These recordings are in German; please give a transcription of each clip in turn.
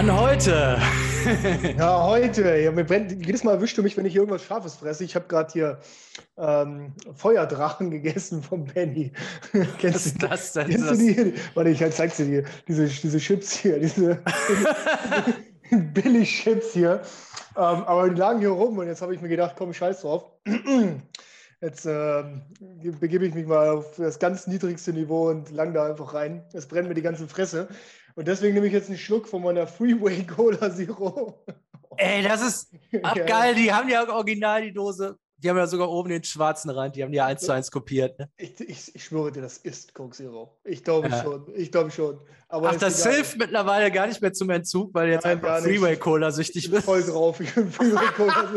Dann heute. ja, heute. Ja, mir brennt, jedes Mal erwischst du mich, wenn ich irgendwas Scharfes fresse. Ich habe gerade hier ähm, Feuerdrachen gegessen vom Benny. kennst Was ist das denn? Kennst das? du die? Warte, ich zeig sie dir. Diese, diese Chips hier, diese Billig-Chips hier. Ähm, aber die lagen hier rum und jetzt habe ich mir gedacht, komm, scheiß drauf. Jetzt äh, begebe ich mich mal auf das ganz niedrigste Niveau und lang da einfach rein. Es brennt mir die ganze Fresse. Und deswegen nehme ich jetzt einen Schluck von meiner Freeway Cola Zero. Ey, das ist abgeil. Die haben ja original die Dose. Die haben ja sogar oben den schwarzen Rand. Die haben die eins zu eins kopiert. Ne? Ich, ich, ich, schwöre dir, das ist Coke Zero. Ich glaube ja. schon. Ich glaube schon. Aber Ach, das hilft mittlerweile gar nicht mehr zum Entzug, weil jetzt Nein, einfach Freeway Cola süchtig bist. Voll drauf. Ich bin Freeway Cola.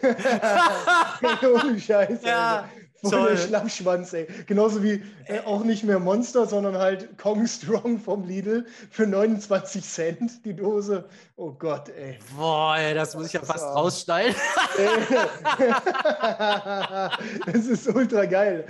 Ohne Scheiße. Ja. Alter. Voll der Schlammschwanz, ey. Genauso wie äh, auch nicht mehr Monster, sondern halt Kong Strong vom Lidl für 29 Cent die Dose. Oh Gott, ey. Boah, ey, das muss ich ja fast rausschneiden. das ist ultra geil.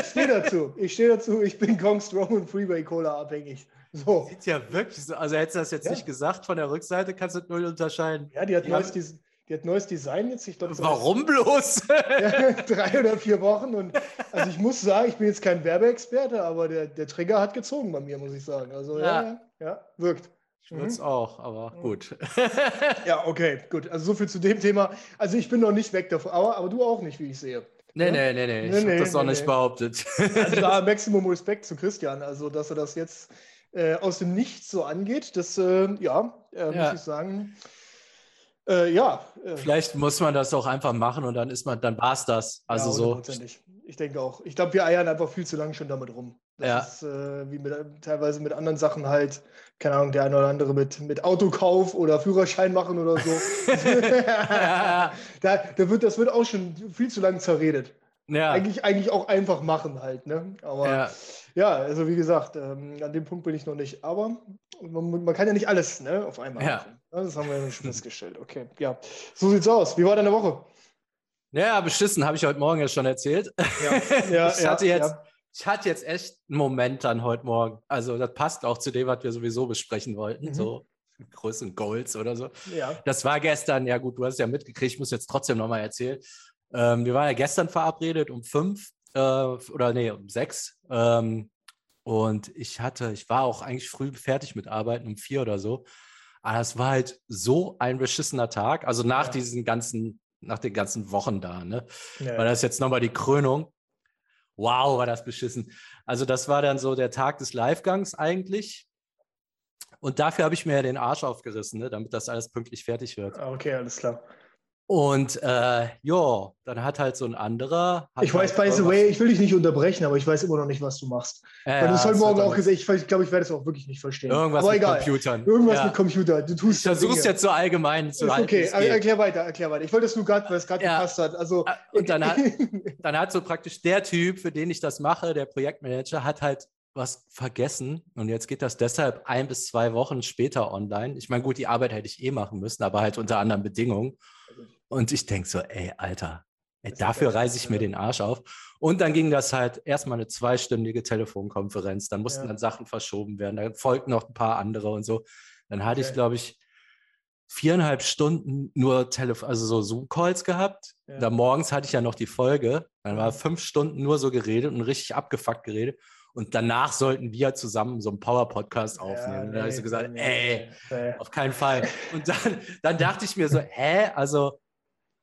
Ich stehe dazu. Ich stehe dazu. Ich bin Kong Strong und Freeway Cola abhängig. So. Sieht ja wirklich so. Also hättest du das jetzt ja. nicht gesagt von der Rückseite, kannst du null unterscheiden. Ja, die hat meist diesen die hat neues Design jetzt. Ich glaub, Warum bloß? drei oder vier Wochen. Und also ich muss sagen, ich bin jetzt kein Werbeexperte, aber der, der Trigger hat gezogen bei mir, muss ich sagen. Also ja, ja, ja wirkt. Ich würde es mhm. auch, aber gut. ja, okay, gut. Also so viel zu dem Thema. Also ich bin noch nicht weg davon, aber, aber du auch nicht, wie ich sehe. Nee, ja? nee, nee, nee. Ich nee, habe das nee, auch nicht behauptet. Also da Maximum Respekt zu Christian. Also, dass er das jetzt äh, aus dem Nichts so angeht, das, äh, ja, äh, muss ja. ich sagen. Äh, ja. Äh, Vielleicht muss man das auch einfach machen und dann ist man, dann war es das. Also ja, so. Ich denke auch. Ich glaube, wir eiern einfach viel zu lange schon damit rum. Das ja. ist äh, wie mit, teilweise mit anderen Sachen halt, keine Ahnung, der eine oder andere mit, mit Autokauf oder Führerschein machen oder so. da, da wird, das wird auch schon viel zu lange zerredet. Ja. Eigentlich, eigentlich auch einfach machen halt, ne? Aber ja, ja also wie gesagt, ähm, an dem Punkt bin ich noch nicht. Aber man, man kann ja nicht alles ne, auf einmal ja. machen. Das haben wir ja schon festgestellt. Okay, ja. So sieht's aus. Wie war deine Woche? Ja, beschissen, habe ich heute Morgen ja schon erzählt. Ja, ja, ich, hatte jetzt, ich hatte jetzt echt einen Moment dann heute Morgen. Also das passt auch zu dem, was wir sowieso besprechen wollten. Mhm. So Größen Goals oder so. Ja. Das war gestern, ja gut, du hast es ja mitgekriegt, ich muss jetzt trotzdem nochmal erzählen. Ähm, wir waren ja gestern verabredet um fünf äh, oder nee, um sechs. Ähm, und ich hatte, ich war auch eigentlich früh fertig mit Arbeiten um vier oder so. Aber es war halt so ein beschissener Tag. Also nach ja. diesen ganzen, nach den ganzen Wochen da, ne? Ja. War das jetzt nochmal die Krönung. Wow, war das beschissen. Also, das war dann so der Tag des Livegangs eigentlich. Und dafür habe ich mir ja den Arsch aufgerissen, ne, damit das alles pünktlich fertig wird. Ah, okay, alles klar. Und äh, ja, dann hat halt so ein anderer. Ich weiß, halt by the way, ich will dich nicht unterbrechen, aber ich weiß immer noch nicht, was du machst. Ja, Weil du hast heute Morgen auch gesagt, ich, ich glaube, ich werde es auch wirklich nicht verstehen. Irgendwas aber mit egal. Computern. Irgendwas ja. mit Computer. Du tust ich versuch's jetzt so allgemein zu halten. Okay, erklär weiter, erklär weiter. Ich wollte es nur gerade, weil es gerade ja. gepasst hat. Also, ah, Und dann hat, dann hat so praktisch der Typ, für den ich das mache, der Projektmanager, hat halt was vergessen und jetzt geht das deshalb ein bis zwei Wochen später online. Ich meine, gut, die Arbeit hätte ich eh machen müssen, aber halt unter anderen Bedingungen. Und ich denke so, ey, Alter, ey, dafür reiße ich mir den Arsch auf. Und dann ging das halt erstmal eine zweistündige Telefonkonferenz. Dann mussten ja. dann Sachen verschoben werden. Dann folgten noch ein paar andere und so. Dann hatte okay. ich, glaube ich, viereinhalb Stunden nur Telefon, also so Zoom-Calls gehabt. Ja. Da morgens hatte ich ja noch die Folge. Dann war fünf Stunden nur so geredet und richtig abgefuckt geredet. Und danach sollten wir zusammen so einen Power-Podcast aufnehmen. Ja, nee, da habe ich so gesagt, nee, ey, nee. auf keinen Fall. Und dann, dann dachte ich mir so, hä, also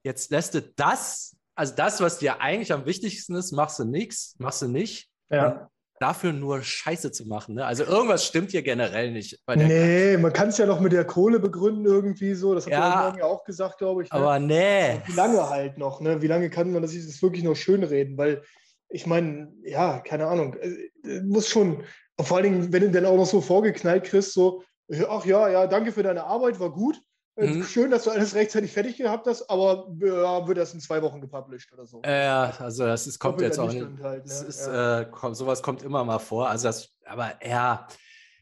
Jetzt lässt du das, also das, was dir eigentlich am wichtigsten ist, machst du nichts, machst du nicht. Ja. Dafür nur Scheiße zu machen. Ne? Also irgendwas stimmt hier generell nicht. nee, man kann es ja noch mit der Kohle begründen irgendwie so. Das hat ja, ja auch gesagt, glaube ich. Ne? Aber nee. Wie lange halt noch? Ne? Wie lange kann man das, das wirklich noch schönreden? Weil ich meine, ja, keine Ahnung. Äh, muss schon, vor allen Dingen, wenn du dann auch noch so vorgeknallt kriegst, so, ach ja, ja, danke für deine Arbeit, war gut. Äh, mhm. Schön, dass du alles rechtzeitig fertig gehabt hast, aber ja, wird das in zwei Wochen gepublished oder so. Ja, also das ist, kommt jetzt auch nicht. Halt, ne? ist, ja. äh, kommt, sowas kommt immer mal vor. Also das, aber ja,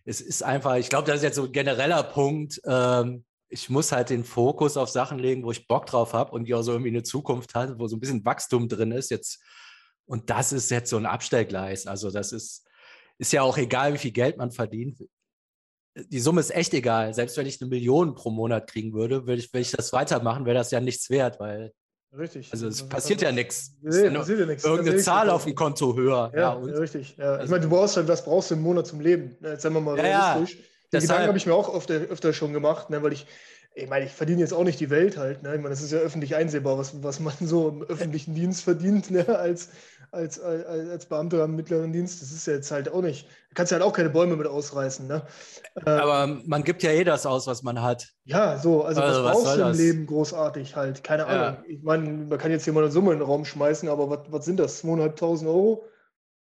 es ist einfach, ich glaube, das ist jetzt so ein genereller Punkt. Ähm, ich muss halt den Fokus auf Sachen legen, wo ich Bock drauf habe und die auch so irgendwie eine Zukunft hat, wo so ein bisschen Wachstum drin ist. Jetzt, und das ist jetzt so ein Abstellgleis. Also das ist, ist ja auch egal, wie viel Geld man verdient die Summe ist echt egal. Selbst wenn ich eine Million pro Monat kriegen würde, würde ich, wenn ich das weitermachen, wäre das ja nichts wert, weil. Richtig. Also es passiert ja nichts. Nee, ja passiert ja nichts. Irgendeine Zahl auf dem Konto höher. Ja, ja richtig. Ja. Also, ich meine, du brauchst halt, was brauchst du im Monat zum Leben? Jetzt sagen wir mal realistisch. Den Gedanken habe ich mir auch öfter, öfter schon gemacht, ne, weil ich, ich meine, ich verdiene jetzt auch nicht die Welt halt. Ne? Ich meine, das ist ja öffentlich einsehbar, was, was man so im öffentlichen Dienst verdient, ne? als, als, als, als Beamter am mittleren Dienst. Das ist ja jetzt halt auch nicht. Da kannst du halt auch keine Bäume mit ausreißen. Ne? Äh, Aber man gibt ja eh das aus, was man hat. Ja, so, also, also was, brauchst du im das? Leben großartig halt? Keine Ahnung. Ja. Ich meine, man kann jetzt hier mal eine Summe in den Raum schmeißen, aber was, was sind das? 2.500 Euro?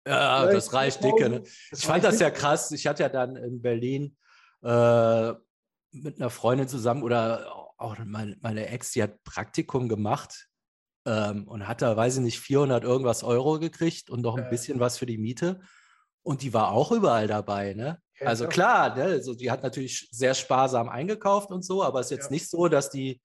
Ja, Vielleicht das reicht dicke. Ne? Ich fand das ja krass. Ich hatte ja dann in Berlin äh, mit einer Freundin zusammen oder auch meine, meine Ex, die hat Praktikum gemacht ähm, und hat da, weiß ich nicht, 400 irgendwas Euro gekriegt und noch ein äh. bisschen was für die Miete. Und die war auch überall dabei, ne? Ja, also klar, ne? also die hat natürlich sehr sparsam eingekauft und so, aber es ist jetzt ja. nicht so, dass die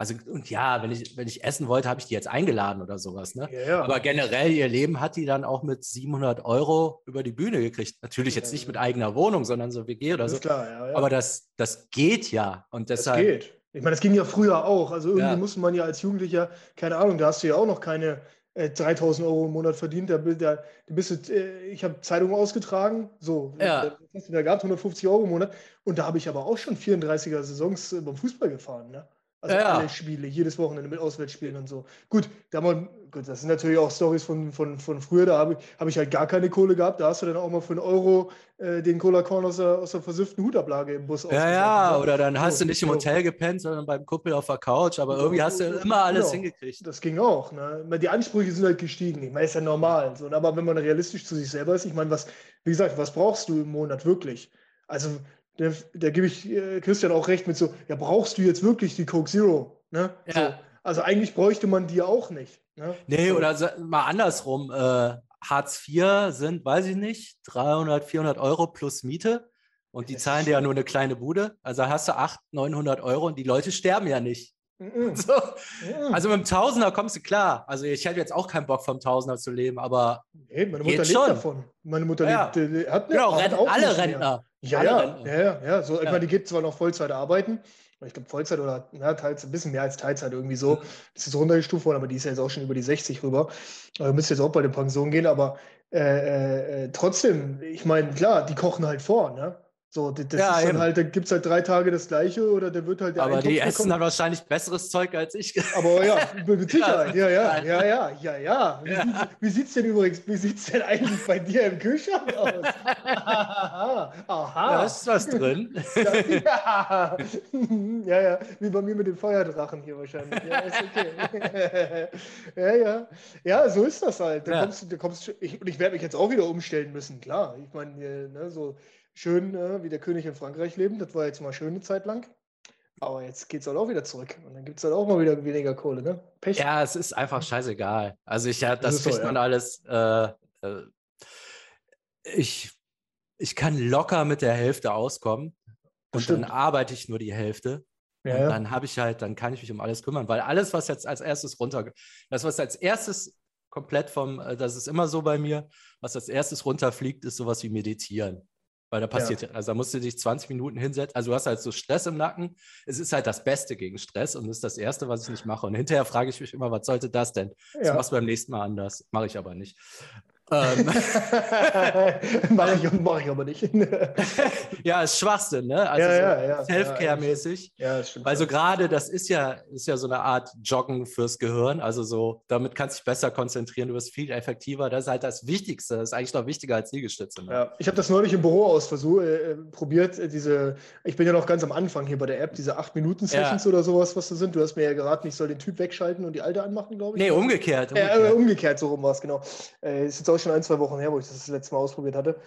also, und ja, wenn ich, wenn ich essen wollte, habe ich die jetzt eingeladen oder sowas. Ne? Ja, ja. Aber generell ihr Leben hat die dann auch mit 700 Euro über die Bühne gekriegt. Natürlich jetzt nicht mit eigener Wohnung, sondern so WG oder so. Klar, ja, Aber das, das geht ja. Und deshalb. Das geht. Ich meine, das ging ja früher auch. Also irgendwie musste man ja als Jugendlicher, keine Ahnung, da hast du ja auch noch keine äh, 3000 Euro im Monat verdient. Da, da, da bist du, äh, ich habe Zeitungen ausgetragen, so, ja. da, hast du da gehabt, 150 Euro im Monat. Und da habe ich aber auch schon 34er Saisons äh, beim Fußball gefahren. Ne? Also ja. alle Spiele, jedes Wochenende mit Auswärtsspielen und so. Gut, da man, gut, das sind natürlich auch Stories von, von, von früher, da habe ich, hab ich halt gar keine Kohle gehabt. Da hast du dann auch mal für einen Euro äh, den Cola Korn aus der, aus der versüfften Hutablage im Bus Ja, ja, ne? oder dann hast so, du nicht im Hotel gepennt, sondern beim Kuppel auf der Couch, aber irgendwie hast du immer alles genau. hingekriegt. Das ging auch. Ne? Die Ansprüche sind halt gestiegen. Ich meine, ist ja normal. So, aber wenn man realistisch zu sich selber ist, ich meine, was, wie gesagt, was brauchst du im Monat wirklich? Also da, da gebe ich äh, Christian auch recht mit so, ja, brauchst du jetzt wirklich die Coke Zero? Ne? Ja. So. Also eigentlich bräuchte man die auch nicht. Ne? Nee, so. oder mal andersrum. Äh, Hartz IV sind, weiß ich nicht, 300, 400 Euro plus Miete. Und die zahlen dir ja nur eine kleine Bude. Also hast du 800, 900 Euro und die Leute sterben ja nicht. Mm So. Mm Also mit dem Tausender kommst du klar. Also ich hätte jetzt auch keinen Bock vom Tausender zu leben, aber hey, meine Mutter lebt schon. davon. Meine Mutter ja. lebt, hat, genau, hat auch alle Rentner. Ja, alle ja, Rentner. ja, ja, ja. So, ja. Ich meine, die geht zwar noch Vollzeit arbeiten, ich glaube Vollzeit oder ja, teils, ein bisschen mehr als Teilzeit irgendwie so. Mhm. Das ist runtergestuft worden, aber die ist ja jetzt auch schon über die 60 rüber. Also müsste jetzt auch bei der Pension gehen, aber äh, äh, äh, trotzdem, ich meine, klar, die kochen halt vor, ne? So, das ja, ist dann halt, da gibt es halt drei Tage das Gleiche oder der wird halt der Aber die essen dann wahrscheinlich besseres Zeug als ich. Aber ja, mit Sicherheit, ja, ja, ja, ja, ja, ja. Wie, ja. Wie sieht es denn übrigens, wie sieht es denn eigentlich bei dir im Kühlschrank aus? Aha. Da ist was drin. Ja, ja, ja, wie bei mir mit dem Feuerdrachen hier wahrscheinlich. Ja, ist okay. ja, ja. Ja, so ist das halt. Da ja. kommst, da kommst, ich, und ich werde mich jetzt auch wieder umstellen müssen, klar. Ich meine, ne, so schön äh, wie der König in Frankreich leben. Das war jetzt mal schöne Zeit lang. Aber jetzt geht es halt auch wieder zurück. Und dann gibt es halt auch mal wieder weniger Kohle, ne? Pech. Ja, es ist einfach scheißegal. Also ich ja, das, das kriegt so, man ja. alles. Äh, äh, ich, ich kann locker mit der Hälfte auskommen. Und Stimmt. dann arbeite ich nur die Hälfte. Ja, und dann habe ich halt, dann kann ich mich um alles kümmern, weil alles, was jetzt als erstes runter, das, was als erstes komplett vom, äh, das ist immer so bei mir, was als erstes runterfliegt, ist sowas wie Meditieren. Weil da passiert, ja. also da musst du dich 20 Minuten hinsetzen. Also du hast halt so Stress im Nacken. Es ist halt das Beste gegen Stress und ist das Erste, was ich nicht mache. Und hinterher frage ich mich immer, was sollte das denn? Ja. Das machst du beim nächsten Mal anders. Mache ich aber nicht. Ähm. mache ich, mach ich aber nicht. ja, ist Schwachsinn, ne? Also ja, ja, ja, Self-Care-mäßig. Ja, stimmt. Also gerade das ist ja, ist ja so eine Art Joggen fürs Gehirn. Also so, damit kannst du dich besser konzentrieren, du wirst viel effektiver. Das ist halt das Wichtigste. Das ist eigentlich noch wichtiger als Liegestütze. Ne? Ja, ich habe das neulich im Büro aus Versuch, äh, probiert. Äh, diese, ich bin ja noch ganz am Anfang hier bei der App, diese 8-Minuten-Sessions oder sowas, was das sind. Du hast mir ja geraten, ich soll den Typ wegschalten und die alte anmachen, glaube ich. Nee, umgekehrt. Umgekehrt, äh, umgekehrt so rum war es, genau. Äh, ist jetzt auch schon ein, zwei Wochen her, wo ich das das letzte Mal ausprobiert hatte.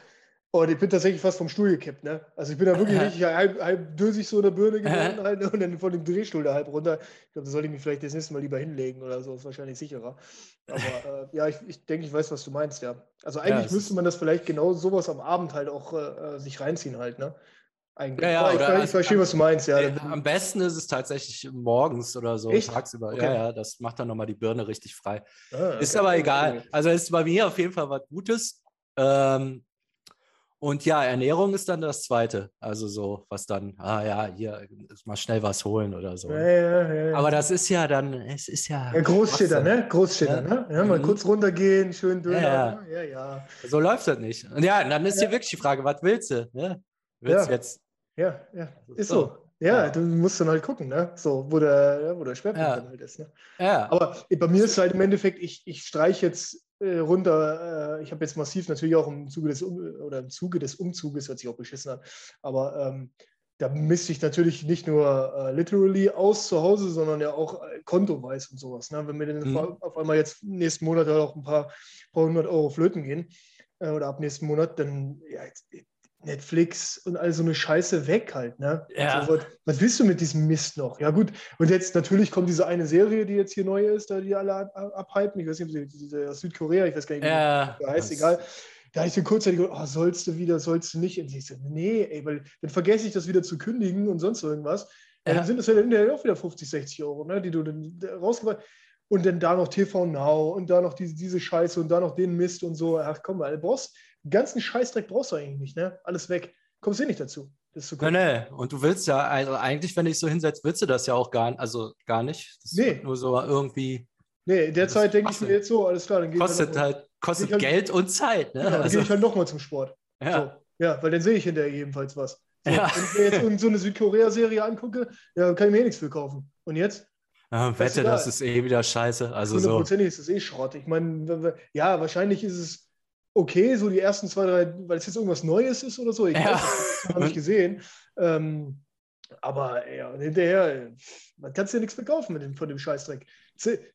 Und ich bin tatsächlich fast vom Stuhl gekippt, ne? Also ich bin da wirklich richtig halb, halb dösig so in der Birne geworden halt, ne? und dann von dem Drehstuhl da halb runter. Ich glaube, da sollte ich mich vielleicht das nächste Mal lieber hinlegen oder so, ist wahrscheinlich sicherer. Aber äh, ja, ich, ich denke, ich weiß, was du meinst, ja. Also eigentlich ja, müsste man das vielleicht genau sowas am Abend halt auch äh, sich reinziehen halt, ne? Eigentlich. Ja, ja, ich, ich, verstehe, was du meinst, ja. Äh, am besten ist es tatsächlich morgens oder so, Echt? tagsüber. Okay. Ja, ja, das macht dann nochmal die Birne richtig frei. Ah, okay. Ist aber egal. Also ist bei mir auf jeden Fall was Gutes. Ähm, Und ja, Ernährung ist dann das Zweite. Also so, was dann, ah ja, hier mal schnell was holen oder so. Ja, ja, ja, Aber das ist ja dann, es ist ja. Ja, Großstädter, ne? Großstädter, ne? Ja, mal Mhm. kurz runtergehen, schön Döner. Ja, ja. ja. So läuft das nicht. Und ja, dann ist hier wirklich die Frage, was willst du? Ne? Willst du Ja. jetzt? Ja, ja, ist So. so. Ja, Ja. du musst dann halt gucken, ne? So, wo der, wo der Schwerpunkt Ja. dann halt ist. Ne? Ja. Aber bei mir ist halt im Endeffekt, ich, ich streiche jetzt äh, runter, äh, ich habe jetzt massiv natürlich auch im Zuge des um oder im Zuge des Umzuges, hört sich auch beschissen an, aber ähm, da misste ich natürlich nicht nur äh, literally aus zu Hause, sondern ja auch äh, kontoweis und sowas. Ne? Wenn mir dann Mhm. auf- auf einmal jetzt nächsten Monat halt auch ein paar, paar hundert Euro flöten gehen äh, oder ab nächsten Monat, dann ja, Netflix und all so eine Scheiße weg halt. Ne? Ja. Also, was, was willst du mit diesem Mist noch? Ja gut, und jetzt natürlich kommt diese eine Serie, die jetzt hier neu ist, da die alle ab- abhypen. Ich weiß nicht, ob sie- aus Südkorea, ich weiß gar nicht, wie ja. die heißt, das- egal. Da habe ich so kurzzeitig gedacht, oh, sollst du wieder, sollst du nicht? Und ich so, nee, ey, weil dann vergesse ich das wieder zu kündigen und sonst irgendwas. Ja. Dann sind es ja hinterher auch wieder 50, 60 Euro, ne, die du dann rausgebracht Und dann da noch TV Now und da noch diese, diese Scheiße und da noch den Mist und so. Ach komm mal, brauchst, den ganzen Scheißdreck brauchst du eigentlich nicht, ne? Alles weg. Kommst du eh nicht dazu. Das zu Nee, nee. Und du willst ja, also eigentlich, wenn ich so hinsetze, willst du das ja auch gar, also gar nicht. Das Nee. wird Nur so irgendwie Nee, in der Das Zeit denke ich mir jetzt so, alles klar, dann ich kostet halt, halt, kostet halt- Geld und Zeit. Ne? ja, dann also, gehe ich halt nochmal zum Sport. ja. So, ja, weil dann sehe ich hinterher jedenfalls was. So, Ja. Wenn ich mir jetzt so eine Südkorea-Serie angucke, ja, kann ich mir eh nichts für kaufen. Und jetzt? Ja, wette, das ist eh wieder scheiße. Also so. Hundertprozentig ist das eh Schrott. Ich meine, ja, wahrscheinlich ist es okay, so die ersten zwei, drei, weil es jetzt irgendwas Neues ist oder so. Ich Ja. habe ich gesehen. Ähm, aber ja, hinterher, man kannst dir nichts verkaufen mit dem, von dem Scheißdreck.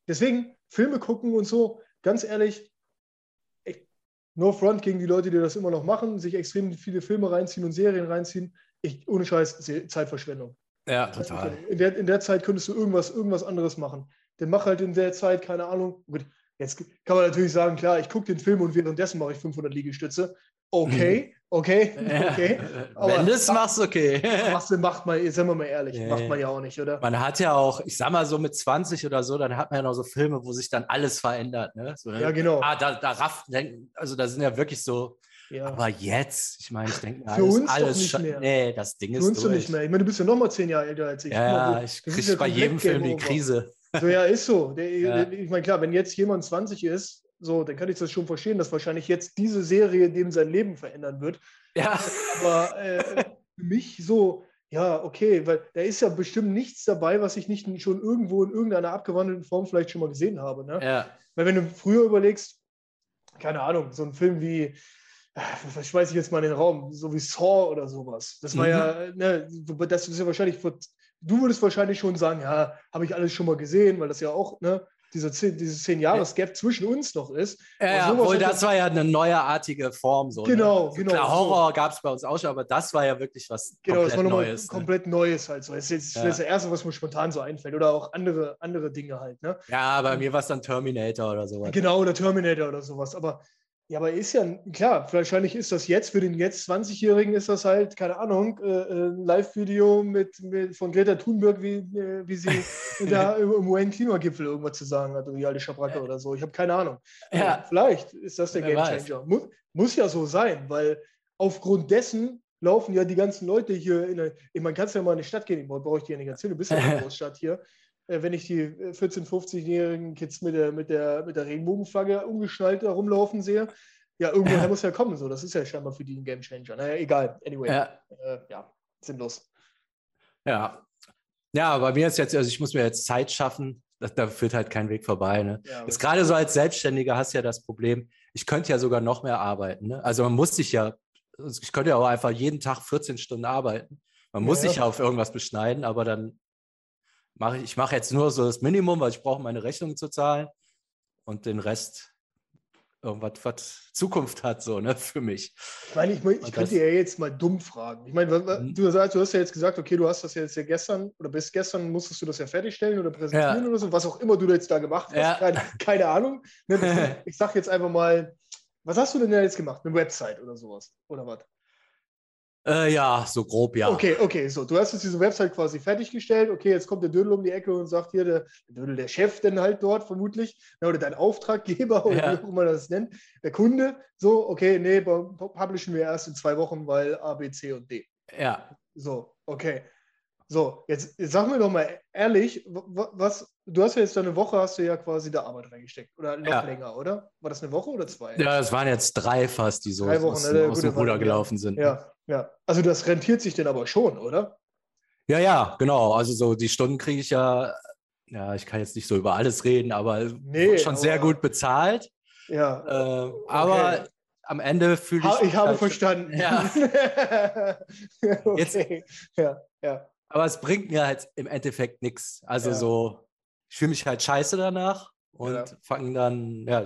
Deswegen, Filme gucken und so, ganz ehrlich, ich, no front gegen die Leute, die das immer noch machen, sich extrem viele Filme reinziehen und Serien reinziehen. Ich, ohne Scheiß, Zeitverschwendung. Ja, total. In der, in der Zeit könntest du irgendwas, irgendwas anderes machen. Dann mach halt in der Zeit, keine Ahnung. Gut, jetzt kann man natürlich sagen, klar, ich gucke den Film und währenddessen mache ich 500 Liegestütze. Okay, okay, okay. Aber- Wenn du es machst, okay. Machst du, macht man, sagen wir mal ehrlich, Nee. macht man ja auch nicht, oder? Man hat ja auch, ich sag mal so mit 20 oder so, dann hat man ja noch so Filme, wo sich dann alles verändert. Ne? So, ne? Ja, genau. Ah, da, da rafft, also da sind ja wirklich so, Ja. aber jetzt, ich meine, ich denke mir, Für alles, uns doch alles nicht mehr. Nee, das Ding Für ist uns durch. nicht mehr. Ich meine, du bist ja noch mal zehn Jahre älter als ich. Ja, ich das ist kriege bei jedem Film die. Krise. So, ja, ist so. Der, Ja. Ich meine, klar, wenn jetzt jemand 20 ist, so, dann kann ich das schon verstehen, dass wahrscheinlich jetzt diese Serie dem sein Leben verändern wird. Ja, Aber äh, für mich so, ja, okay, weil da ist ja bestimmt nichts dabei, was ich nicht schon irgendwo in irgendeiner abgewandelten Form vielleicht schon mal gesehen habe. Ne? ja, Weil wenn du früher überlegst, keine Ahnung, so ein Film wie, äh, was schmeiße ich jetzt mal in den Raum, so wie Saw oder sowas. Das war Mhm. ja, ne, das ist ja wahrscheinlich, vor- du würdest wahrscheinlich schon sagen, ja, habe ich alles schon mal gesehen, weil das ja auch, ne, dieser zehn, dieses zehn Jahres Gap zwischen uns noch ist. ja, ja obwohl das war ja eine neuartige Form. So, Genau, ne? genau, Klar, so. Horror gab es bei uns auch schon, aber das war ja wirklich was Genau, das komplett war nochmal Neues. ne? komplett Neues halt so. Das ist jetzt Ja. das Erste, was mir spontan so einfällt. Oder auch andere, andere Dinge halt. Ne? Ja, bei mir war es dann Terminator oder sowas. Genau, oder Terminator oder sowas. Aber ja, aber ist ja, klar, wahrscheinlich ist das jetzt, für den jetzt 20-Jährigen ist das halt, keine Ahnung, äh, äh, ein Live-Video mit, mit, von Greta Thunberg, wie, äh, wie sie da im im UN-Klimagipfel irgendwas zu sagen hat, oder die alte Schabracke oder so. Ich habe keine Ahnung. Ja, Vielleicht ist das der Gamechanger. Muss, muss ja so sein, weil aufgrund dessen laufen ja die ganzen Leute hier in der, ich meine, kannst ja mal in die Stadt gehen, ich brauche ich dir ja nicht erzählen, du bist ja in der Großstadt hier. Äh, Wenn ich die äh, 14-, 15-jährigen Kids mit der, mit, der, mit der Regenbogenflagge umgeschnallt da rumlaufen sehe, ja, irgendwoher Ja. muss ja kommen. So. Das ist ja scheinbar für die ein Gamechanger. Naja, egal. Anyway, ja, äh, ja, sinnlos. ja. Ja, bei mir ist jetzt, also ich muss mir jetzt Zeit schaffen. Da, da führt halt kein Weg vorbei. Ne? Ja, Jetzt gerade so als Selbstständiger hast du ja das Problem, ich könnte ja sogar noch mehr arbeiten. Ne? Also man muss sich ja, also ich könnte ja auch einfach jeden Tag 14 Stunden arbeiten. Man muss Ja, sich ja auf irgendwas beschneiden, aber dann mache ich, ich mache jetzt nur so das Minimum, weil ich brauche meine Rechnungen zu zahlen und den Rest irgendwas, was Zukunft hat, so, ne, für mich. Ich meine, ich, ich könnte das- ja jetzt mal dumm fragen. Ich meine, Mhm. du, sagst, du hast ja jetzt gesagt, okay, du hast das jetzt ja gestern oder bis gestern musstest du das ja fertigstellen oder präsentieren Ja. oder so, was auch immer du jetzt da gemacht hast. Ja. Keine, keine Ahnung. Ne, ich sag jetzt einfach mal, was hast du denn da jetzt gemacht? Eine Website oder sowas? Oder was? Äh, ja, so grob, ja. Okay, okay, so. Du hast jetzt diese Website quasi fertiggestellt. Okay, jetzt kommt der Dödel um die Ecke und sagt hier, der, Dödel, der Chef denn halt dort vermutlich, ne, oder dein Auftraggeber oder ja. wie auch immer das nennt, der Kunde. So, okay, nee, publishen wir erst in zwei Wochen, weil A, B, C und D. Ja. So, okay. So, jetzt, jetzt sag mir doch mal ehrlich, was, du hast ja jetzt eine Woche, hast du ja quasi da Arbeit reingesteckt. Oder noch ja. länger, oder? War das eine Woche oder zwei? Ja, es waren jetzt drei fast, die so drei Wochen, aus, ne? aus dem Ruder gelaufen sind. Ja, ja. Also das rentiert sich denn aber schon, oder? Ja, ja, genau. Also so die Stunden kriege ich ja, ja, ich kann jetzt nicht so über alles reden, aber nee, schon aber, sehr gut bezahlt. Ja. Äh, okay. Aber am Ende fühle ich. Ich habe halt, verstanden. Ja. okay. Jetzt, ja, ja. Aber es bringt mir halt im Endeffekt nichts. Also ja. so, ich fühle mich halt scheiße danach und ja. fange dann, ja,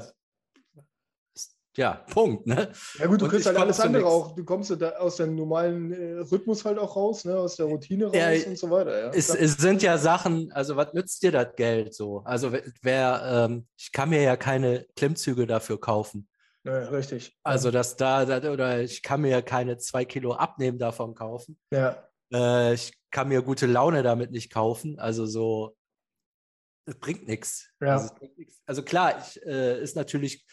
ja, Punkt. Ne? Ja gut, du kriegst halt alles andere auch. Du kommst da aus dem normalen äh, Rhythmus halt auch raus, ne? aus der Routine raus ja, und so weiter. Ja. Es, es, sind ja Sachen, also was nützt dir das Geld so? Also wer, ähm, ich kann mir ja keine Klimmzüge dafür kaufen. Ja, richtig. Also dass da, oder ich kann mir ja keine zwei Kilo abnehmen davon kaufen. Ja. Äh, ich kann mir gute Laune damit nicht kaufen. Also so, es bringt nichts. Ja. Also, also, klar, ich, äh, ist natürlich,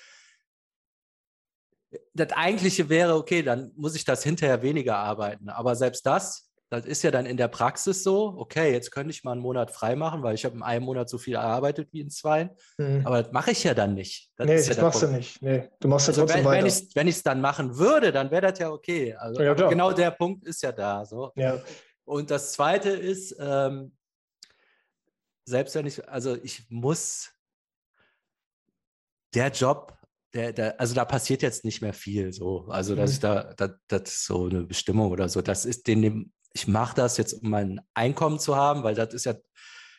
das Eigentliche wäre, okay, dann muss ich das hinterher weniger arbeiten. Aber selbst das, das ist ja dann in der Praxis so, okay, jetzt könnte ich mal einen Monat frei machen, weil ich habe in einem Monat so viel erarbeitet wie in zwei. Mhm. Aber das mache ich ja dann nicht. Das nee, das ja machst Punkt. du nicht. Nee, du machst ja also trotzdem wenn, weiter. Wenn ich es dann machen würde, dann wäre das ja okay. Also ja, genau der Punkt ist ja da. So. Ja. Und das Zweite ist, ähm, selbst wenn ich, also ich muss, der Job, der, der, also da passiert jetzt nicht mehr viel so. Also, dass mhm. ich da, das, das ist so eine Bestimmung oder so. Das ist den, ich mache das jetzt, um mein Einkommen zu haben, weil das ist ja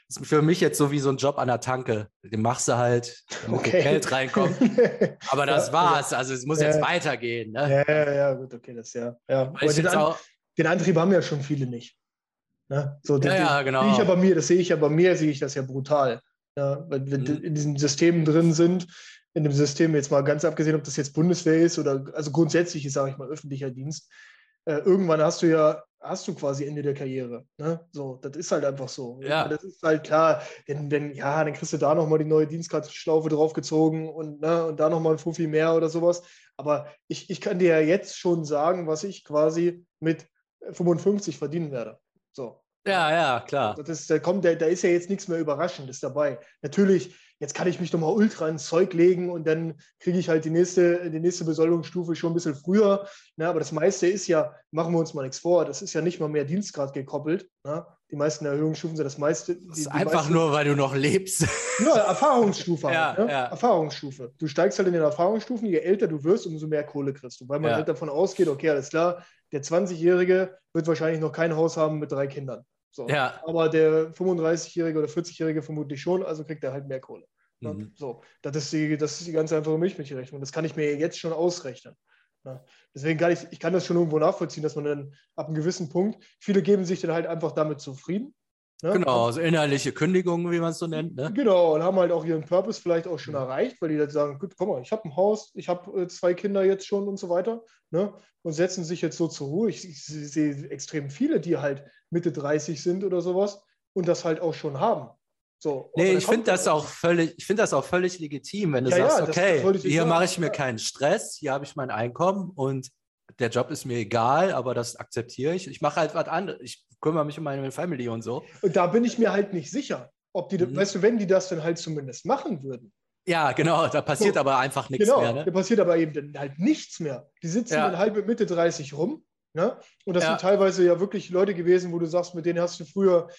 ist für mich jetzt so wie so ein Job an der Tanke. Den machst du halt, damit okay. Geld reinkommt. Aber das ja, war's. Also es muss ja. jetzt weitergehen. Ne? Ja, ja, ja, gut, okay, das ja. ja. Den, An den Antrieb haben ja schon viele nicht. Ne? So, ja, ja, genau. Sehe ich ja bei mir, das sehe ich ja bei mir, sehe ich das ja brutal. Ja, wenn wir mhm. in diesen Systemen drin sind, in dem System jetzt mal ganz abgesehen, ob das jetzt Bundeswehr ist oder also grundsätzlich ist, sage ich mal, öffentlicher Dienst, äh, irgendwann hast du ja, hast du quasi Ende der Karriere. Ne? So, das ist halt einfach so. Ja. Das ist halt klar, denn, denn ja, dann kriegst du da nochmal die neue Dienstkartenschlaufe draufgezogen und, ne, und da nochmal ein Fuffi mehr oder sowas. Aber ich, ich kann dir ja jetzt schon sagen, was ich quasi mit 55 verdienen werde. So. Ja, ja, klar. Das ist, da, kommt, da, da ist ja jetzt nichts mehr Überraschendes dabei. Natürlich, jetzt kann ich mich nochmal ultra ins Zeug legen und dann kriege ich halt die nächste, die nächste Besoldungsstufe schon ein bisschen früher. Ne? Aber das meiste ist ja, machen wir uns mal nichts vor, das ist ja nicht mal mehr Dienstgrad gekoppelt. Ne? Die meisten Erhöhungsstufen sind das meiste. Die, das ist einfach meisten, nur, weil du noch lebst. Ja, Erfahrungsstufe. ja, halt, ne? ja. Erfahrungsstufe. Du steigst halt in den Erfahrungsstufen, je älter du wirst, umso mehr Kohle kriegst du, weil man ja. halt davon ausgeht, okay, alles klar, der 20-Jährige wird wahrscheinlich noch kein Haus haben mit drei Kindern. So. Ja. Aber der 35-Jährige oder 40-Jährige vermutlich schon, also kriegt er halt mehr Kohle. Ne? Mhm. So, das ist, die, das ist die ganz einfache Milchmädchenrechnung. Das kann ich mir jetzt schon ausrechnen. Ja. Deswegen kann ich, ich kann das schon irgendwo nachvollziehen, dass man dann ab einem gewissen Punkt, viele geben sich dann halt einfach damit zufrieden. Ne? Genau, also innerliche Kündigungen, wie man es so nennt. Ne? Genau, und haben halt auch ihren Purpose vielleicht auch schon mhm. erreicht, weil die dann sagen, gut, guck mal, ich habe ein Haus, ich habe äh, zwei Kinder jetzt schon und so weiter. Ne? Und setzen sich jetzt so zur Ruhe. Ich, ich sehe extrem viele, die halt Mitte 30 sind oder sowas und das halt auch schon haben. So, nee, ich finde das auch völlig, ich finde das auch völlig legitim, wenn du ja, sagst, ja, okay, hier mache ich mir keinen Stress, hier habe ich mein Einkommen und der Job ist mir egal, aber das akzeptiere ich. Ich mache halt was anderes. Ich kümmere mich um meine Family und so. Und da bin ich mir halt nicht sicher, ob die, mhm. weißt du, wenn die das dann halt zumindest machen würden. Ja, genau, da passiert so, aber einfach nichts genau, mehr. Ne? Da passiert aber eben dann halt nichts mehr. Die sitzen ja. dann halb Mitte 30 rum. Ne? Und das ja. sind teilweise ja wirklich Leute gewesen, wo du sagst, mit denen hast du früher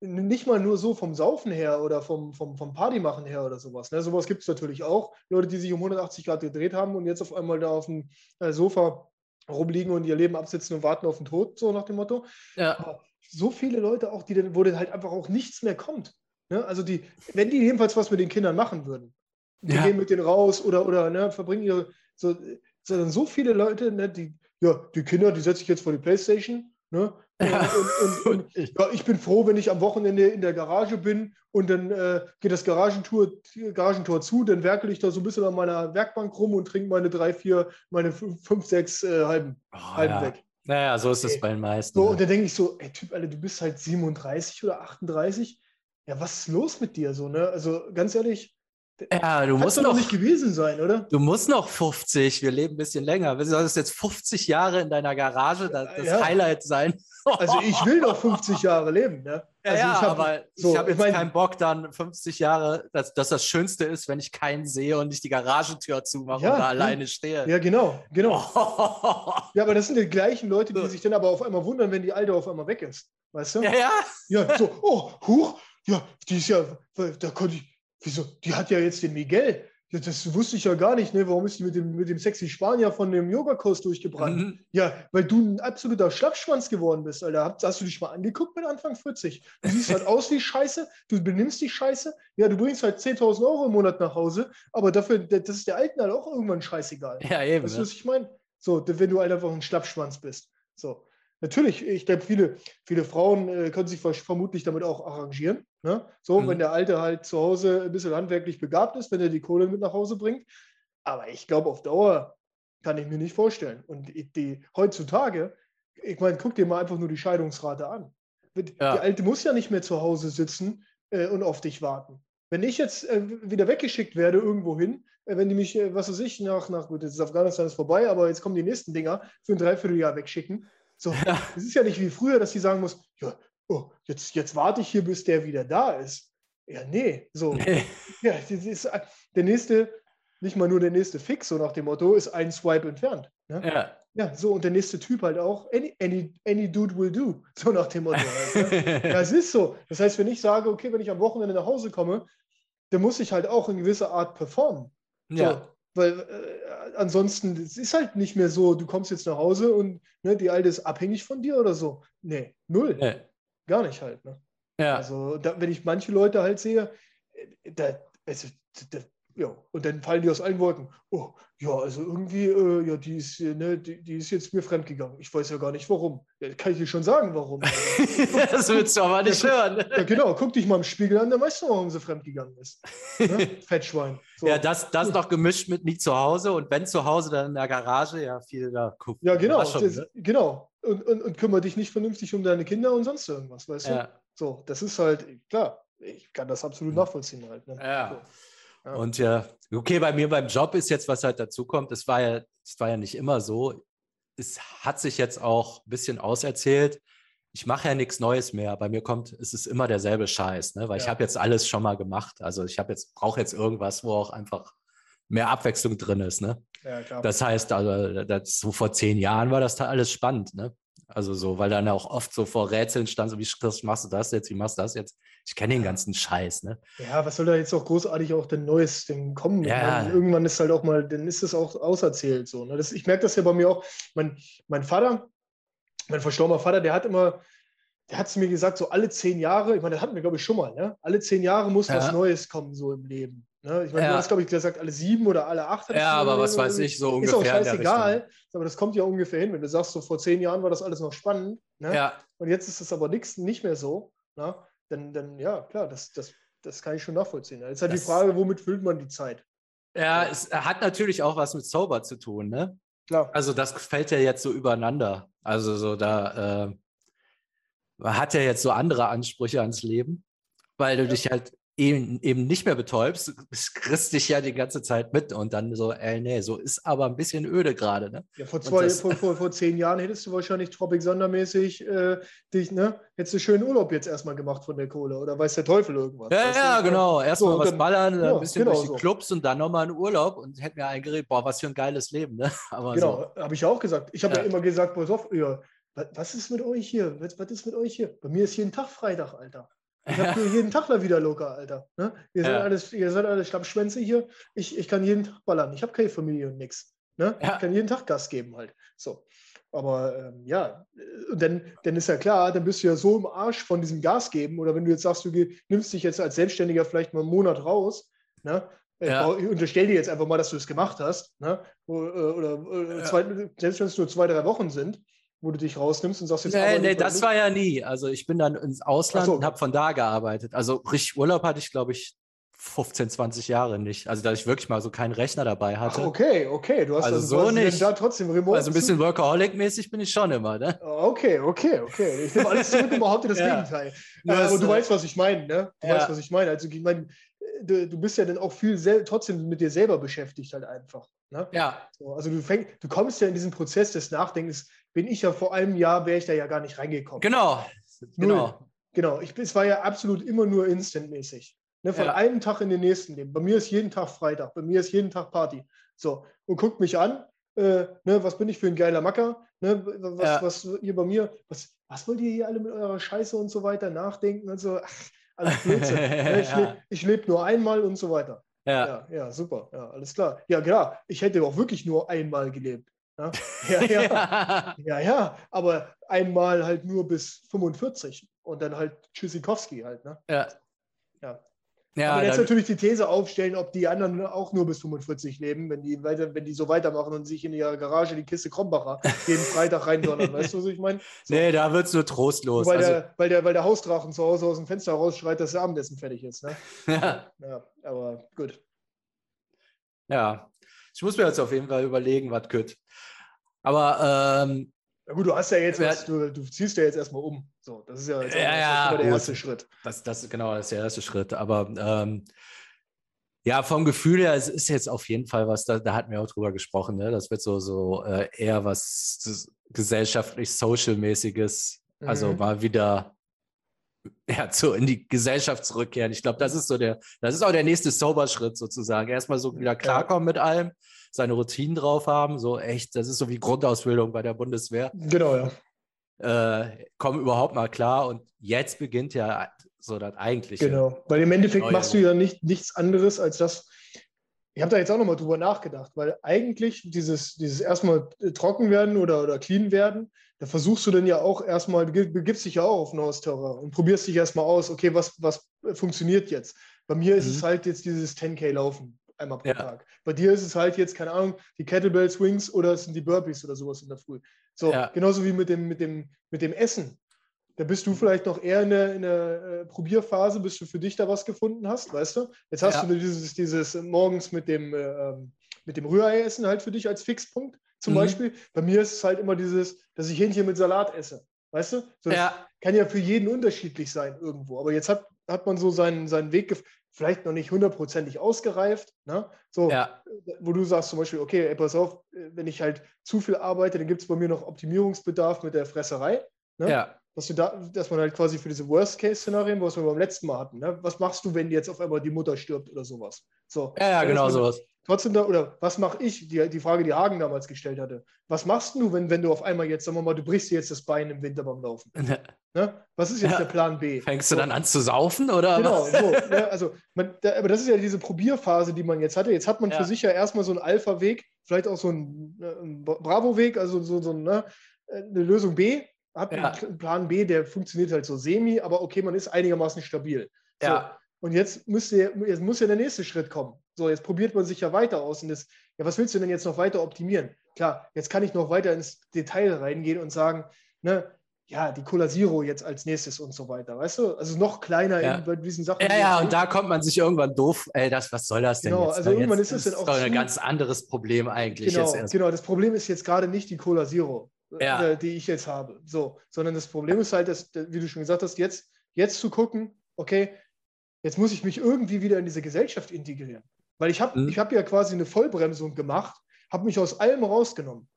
nicht mal nur so vom Saufen her oder vom, vom, vom Partymachen her oder sowas. Ne? Sowas gibt es natürlich auch. Leute, die sich um 180 Grad gedreht haben und jetzt auf einmal da auf dem äh, Sofa rumliegen und ihr Leben absitzen und warten auf den Tod, so nach dem Motto. Ja. Aber so viele Leute auch, die dann, wo dann halt einfach auch nichts mehr kommt. Ne? Also die, wenn die jedenfalls was mit den Kindern machen würden, die ja. gehen mit denen raus oder, oder ne, verbringen ihre, so, so, so viele Leute, ne, die, ja, die Kinder, die setze ich jetzt vor die Playstation, ne? Und, und, und, ja, ich bin froh, wenn ich am Wochenende in der Garage bin und dann äh, geht das Garagentor, Garagentor zu, dann werkel ich da so ein bisschen an meiner Werkbank rum und trinke meine drei, vier, meine fünf, sechs äh, halben, oh, halben ja. weg. Naja, so ist es bei den meisten. So, ja. und dann denke ich so, ey Typ, Alter, du bist halt 37 oder 38. Ja, was ist los mit dir so, ne? Also ganz ehrlich, ja, du musst noch nicht gewesen sein, oder? Du musst noch 50. Wir leben ein bisschen länger. Du solltest jetzt 50 Jahre in deiner Garage das, das ja. Highlight sein. Also ich will noch 50 Jahre leben, ne? Ja, also ja ich hab, aber so, ich habe jetzt ich mein, keinen Bock, dann 50 Jahre, dass, dass, das Schönste ist, wenn ich keinen sehe und ich die Garagentür zumache ja, und da alleine stehe. Ja, genau, genau. Oh. Ja, aber das sind die gleichen Leute, die sich dann aber auf einmal wundern, wenn die Alte auf einmal weg ist. Weißt du? Ja, ja. Ja, so, oh, huch, ja, die ist ja, da konnte ich, wieso, die hat ja jetzt den Miguel. Ja, das wusste ich ja gar nicht, ne? Warum ist die mit dem, mit dem sexy Spanier von dem Yogakurs durchgebrannt? Mhm. Ja, weil du ein absoluter Schlappschwanz geworden bist, Alter. Hast, hast du dich mal angeguckt mit Anfang 40? Du siehst halt aus wie Scheiße, du benimmst dich Scheiße. Ja, du bringst halt 10.000 Euro im Monat nach Hause, aber dafür, das ist der Alten halt auch irgendwann scheißegal. Ja, eben. Weißt du, was ich meine? So, wenn du halt einfach ein Schlappschwanz bist. So. Natürlich, ich glaube, viele, viele Frauen äh, können sich vermutlich damit auch arrangieren. Ne? So, mhm. wenn der Alte halt zu Hause ein bisschen handwerklich begabt ist, wenn er die Kohle mit nach Hause bringt. Aber ich glaube, auf Dauer kann ich mir nicht vorstellen. Und die, die heutzutage, ich meine, guck dir mal einfach nur die Scheidungsrate an. Die ja. Alte muss ja nicht mehr zu Hause sitzen äh, und auf dich warten. Wenn ich jetzt äh, wieder weggeschickt werde irgendwo hin, äh, wenn die mich, äh, was weiß ich, nach, nach gut, jetzt ist Afghanistan ist vorbei, aber jetzt kommen die nächsten Dinger für ein Dreivierteljahr wegschicken, so, ja. Es ist ja nicht wie früher, dass sie sagen muss, ja, oh, jetzt, jetzt warte ich hier, bis der wieder da ist. Ja, nee, so. Nee. Ja, ist, der nächste, nicht mal nur der nächste Fix, so nach dem Motto, ist ein Swipe entfernt. Ne? Ja. Ja, so, und der nächste Typ halt auch, any, any, any dude will do, so nach dem Motto. Ne? ja, es ist so. Das heißt, wenn ich sage, okay, wenn ich am Wochenende nach Hause komme, dann muss ich halt auch in gewisser Art performen. Ja. Weil äh, ansonsten, es ist halt nicht mehr so, du kommst jetzt nach Hause und ne, die Alte ist abhängig von dir oder so. Nee, null. Nee. Gar nicht halt. Ne? Ja. Also, da, wenn ich manche Leute halt sehe, äh, da, also, da, ja, und dann fallen die aus allen Wolken. Oh, ja, also irgendwie, äh, ja, die ist, äh, ne, die, die, ist jetzt mir fremdgegangen. Ich weiß ja gar nicht warum. Ja, kann ich dir schon sagen, warum. das willst du aber nicht ja, hören. Ja, genau. Guck dich mal im Spiegel an, dann weißt du, warum sie fremdgegangen ist. Ne? Fettschwein. So. Ja, das, das noch gemischt mit nie zu Hause und wenn zu Hause, dann in der Garage, ja, viel da gucken. Ja, genau. Das, ne? Genau. Und, und, und kümmere dich nicht vernünftig um deine Kinder und sonst irgendwas, weißt du? So, das ist halt, klar, ich kann das absolut nachvollziehen halt. Ne? Ja. So. Ja. Und ja, okay, bei mir beim Job ist jetzt, was halt dazu kommt, es war ja, es war ja nicht immer so. Es hat sich jetzt auch ein bisschen auserzählt. Ich mache ja nichts Neues mehr. Bei mir kommt, es ist immer derselbe Scheiß, ne? weil ja. ich habe jetzt alles schon mal gemacht. Also ich habe jetzt, brauche jetzt irgendwas, wo auch einfach mehr Abwechslung drin ist. Ne? Ja, das heißt, also das, so vor zehn Jahren war das da alles spannend. Ne? Also so, weil dann auch oft so vor Rätseln stand, so wie machst du das jetzt, wie machst du das jetzt? Ich kenne den ganzen Scheiß, ne? Ja, was soll da jetzt auch großartig auch denn Neues denn kommen? Ja. Meine, irgendwann ist halt auch mal, dann ist es auch auserzählt so. Ne? Das, ich merke das ja bei mir auch. Mein, mein Vater, mein verstorbener Vater, der hat immer, der hat zu mir gesagt, so alle zehn Jahre, ich meine, das hatten wir, glaube ich, schon mal, ne? Alle zehn Jahre muss ja. was Neues kommen, so im Leben. Ne? Ich meine, ja. du hast, glaube ich, gesagt, alle sieben oder alle acht. Ja, aber was weiß ich, so ungefähr. Ist auch scheißegal, aber das kommt ja ungefähr hin. Wenn du sagst, so vor zehn Jahren war das alles noch spannend. Ne? Ja. Und jetzt ist es aber nix, nicht mehr so. Ne? Dann, dann, ja, klar, das, das, das kann ich schon nachvollziehen. Jetzt halt das, die Frage, womit füllt man die Zeit? Ja, es hat natürlich auch was mit Sober zu tun, ne? Klar. Also das fällt ja jetzt so übereinander. Also so da äh, hat ja jetzt so andere Ansprüche ans Leben, weil du ja. dich halt eben, eben nicht mehr betäubst, kriegst dich ja die ganze Zeit mit und dann so, ey, nee, so ist aber ein bisschen öde gerade. Ne? Ja, vor, zwei, vor, vor, vor zehn Jahren hättest du wahrscheinlich Tropic Sondermäßig äh, dich, ne? Hättest du schönen Urlaub jetzt erstmal gemacht von der Kohle oder weiß der Teufel irgendwas. Ja, ja, genau. Erstmal so, was dann, ballern, ja, ein bisschen genau durch die so. Clubs und dann nochmal einen Urlaub und hätte mir eingeredet, boah, was für ein geiles Leben, ne? Aber genau, so. habe ich auch gesagt. Ich habe ja. ja. immer gesagt, pass auf, ja, was ist mit euch hier? Was, was ist mit euch hier? Bei mir ist jeden Tag Freitag, Alter. Ich habe jeden Tag da wieder locker, Alter. Ne? Ihr, seid alles, ihr seid alle Schlappschwänze hier. Ich, ich kann jeden Tag ballern. Ich habe keine Familie und nichts. Ne? Ja. Ich kann jeden Tag Gas geben halt. So. Aber ähm, ja, und dann, dann ist ja klar, dann bist du ja so im Arsch von diesem Gas geben. Oder wenn du jetzt sagst, du nimmst dich jetzt als Selbstständiger vielleicht mal einen Monat raus, ne? Ja. Ich unterstelle dir jetzt einfach mal, dass du es gemacht hast. Ne? Oder, äh, oder, oder ja. zwei, selbst wenn es nur zwei, drei Wochen sind, wo du dich rausnimmst und sagst jetzt. Nee, nee, das war ja nie. Also ich bin dann ins Ausland so. und habe von da gearbeitet. Also richtig Urlaub hatte ich, glaube ich, 15, 20 Jahre nicht. Also, dass ich wirklich mal so keinen Rechner dabei hatte. Ach, okay, okay. Du hast Also dann so nicht. da trotzdem remote. Also ein bisschen Workaholic-mäßig bin ich schon immer, ne? Okay, okay, okay. Ich nehme alles zurück und behaupte das Ja. Gegenteil. Nur Äh, aber du äh, weißt, was ich meine, ne? Du ja. weißt, was ich meine. Also, ich meine, du, du bist ja dann auch viel trotzdem mit dir selber beschäftigt, halt einfach. Ne? Ja, So, also, du, fäng, du kommst ja in diesen Prozess des Nachdenkens. Bin ich ja vor einem Jahr, wäre ich da ja gar nicht reingekommen. genau. Genau. Genau, ich, es war ja absolut immer nur instantmäßig. Ne, von Ja. einem Tag in den nächsten leben. Bei mir ist jeden Tag Freitag, bei mir ist jeden Tag Party. So, und guckt mich an, äh, ne, was bin ich für ein geiler Macker? Ne, was, Ja. was ihr bei mir, was, was wollt ihr hier alle mit eurer Scheiße und so weiter nachdenken und so? Ach, alles Blödsinn. ne, ich Ja. lebe leb nur einmal und so weiter. Ja. Ja, ja, super, ja, alles klar. Ja, klar, ich hätte auch wirklich nur einmal gelebt. Ja, ja. Ja. Ja, ja, aber einmal halt nur bis 45 und dann halt Tschüssikowski halt, ne? Ja. Ja. Ja, aber jetzt natürlich die These aufstellen, ob die anderen auch nur bis 45 leben, wenn die, weiter, wenn die so weitermachen und sich in ihrer Garage die Kiste Krombacher jeden Freitag reindonnern. Weißt du, was ich meine? So. nee, da wird es nur trostlos. weil, Also, der, weil, der, weil der Hausdrachen zu Hause aus dem Fenster rausschreit, dass der Abendessen fertig ist. Ne? ja. Ja, aber gut. ja, ich muss mir jetzt auf jeden Fall überlegen, was könnte. Aber ähm, Na gut, du hast ja jetzt was, du, du ziehst ja jetzt erstmal um. So, das ist ja, jetzt Ja, ja, der erste Schritt. das, das genau, das ist der erste Schritt. Aber ähm, ja, vom Gefühl her, es ist jetzt auf jeden Fall was, da, da hatten wir auch drüber gesprochen, ne? Das wird so, so äh, eher was das gesellschaftlich Social-mäßiges, also Mhm. mal wieder ja, so in die Gesellschaft zurückkehren. Ich glaube, das ist so der, das ist auch der nächste Sober-Schritt sozusagen. Erstmal so wieder klarkommen mit allem, seine Routinen drauf haben, so echt, das ist so wie Grundausbildung bei der Bundeswehr. Genau, ja. Äh, komm überhaupt mal klar und jetzt beginnt ja so das eigentliche. Genau, weil im Endeffekt Neue machst du ja nicht, nichts anderes als das. Ich habe da jetzt auch nochmal drüber nachgedacht, weil eigentlich dieses, dieses erstmal äh, trocken werden oder, oder clean werden, da versuchst du dann ja auch erstmal, begibst dich ja auch auf neues Terrain und probierst dich erstmal aus, okay, was, was äh, funktioniert jetzt? Bei mir ist Mhm. es halt jetzt dieses 10K Laufen einmal pro Ja. Tag. Bei dir ist es halt jetzt, keine Ahnung, die Kettlebell Swings oder es sind die Burpees oder sowas in der Früh. So, Ja. genauso wie mit dem, mit, dem, mit dem Essen. Da bist du vielleicht noch eher in der, in der äh, Probierphase, bis du für dich da was gefunden hast, weißt du? Jetzt hast Ja. du dieses, dieses morgens mit dem, äh, ähm, mit dem Rührei-Essen halt für dich als Fixpunkt zum Mhm. Beispiel. Bei mir ist es halt immer dieses, dass ich Hähnchen mit Salat esse, weißt du? So, das Ja, kann ja für jeden unterschiedlich sein irgendwo. Aber jetzt hat, hat man so seinen, seinen Weg, gef- vielleicht noch nicht hundertprozentig ausgereift, ne? So, ja, wo du sagst zum Beispiel, okay, ey, pass auf, äh, wenn ich halt zu viel arbeite, dann gibt es bei mir noch Optimierungsbedarf mit der Fresserei. Ne? ja, Dass, du da, dass man halt quasi für diese Worst-Case-Szenarien, was wir beim letzten Mal hatten, ne? was machst du, wenn jetzt auf einmal die Mutter stirbt oder sowas? So, ja, ja, genau sowas. Trotzdem da, oder was mache ich, die, die Frage, die Hagen damals gestellt hatte, was machst du, wenn, wenn du auf einmal jetzt, sagen wir mal, du brichst dir jetzt das Bein im Winter beim Laufen? Ne? Was ist jetzt Ja. der Plan B? Fängst du So. dann an zu saufen oder Genau, was? so. Ne? Also, man, da, aber das ist ja diese Probierphase, die man jetzt hatte. Jetzt hat man Ja. für sich ja erstmal so einen Alpha-Weg, vielleicht auch so einen, äh, einen Bravo-Weg, also so, so ne, äh, eine Lösung B. Hat Ja. einen Plan B, der funktioniert halt so semi, aber okay, man ist einigermaßen stabil. So. Ja, Und jetzt, müsste, jetzt muss ja der nächste Schritt kommen. So, jetzt probiert man sich ja weiter aus. Und das, ja, was willst du denn jetzt noch weiter optimieren? Klar, jetzt kann ich noch weiter ins Detail reingehen und sagen, ne, ja, die Cola Zero jetzt als nächstes und so weiter, weißt du? Also noch kleiner Ja. in bei diesen Sachen. ja, ja, und da kommt man sich irgendwann doof, ey, das, was soll das denn Genau, jetzt? also Weil irgendwann jetzt ist es dann auch doch ein ganz anderes Problem eigentlich Genau, genau. Das Problem ist jetzt gerade nicht die Cola Zero, Ja. äh, die ich jetzt habe. So, sondern das Problem ist halt, dass, wie du schon gesagt hast, jetzt, jetzt zu gucken, okay, jetzt muss ich mich irgendwie wieder in diese Gesellschaft integrieren. Weil ich habe Mhm. ich hab ja quasi eine Vollbremsung gemacht, habe mich aus allem rausgenommen.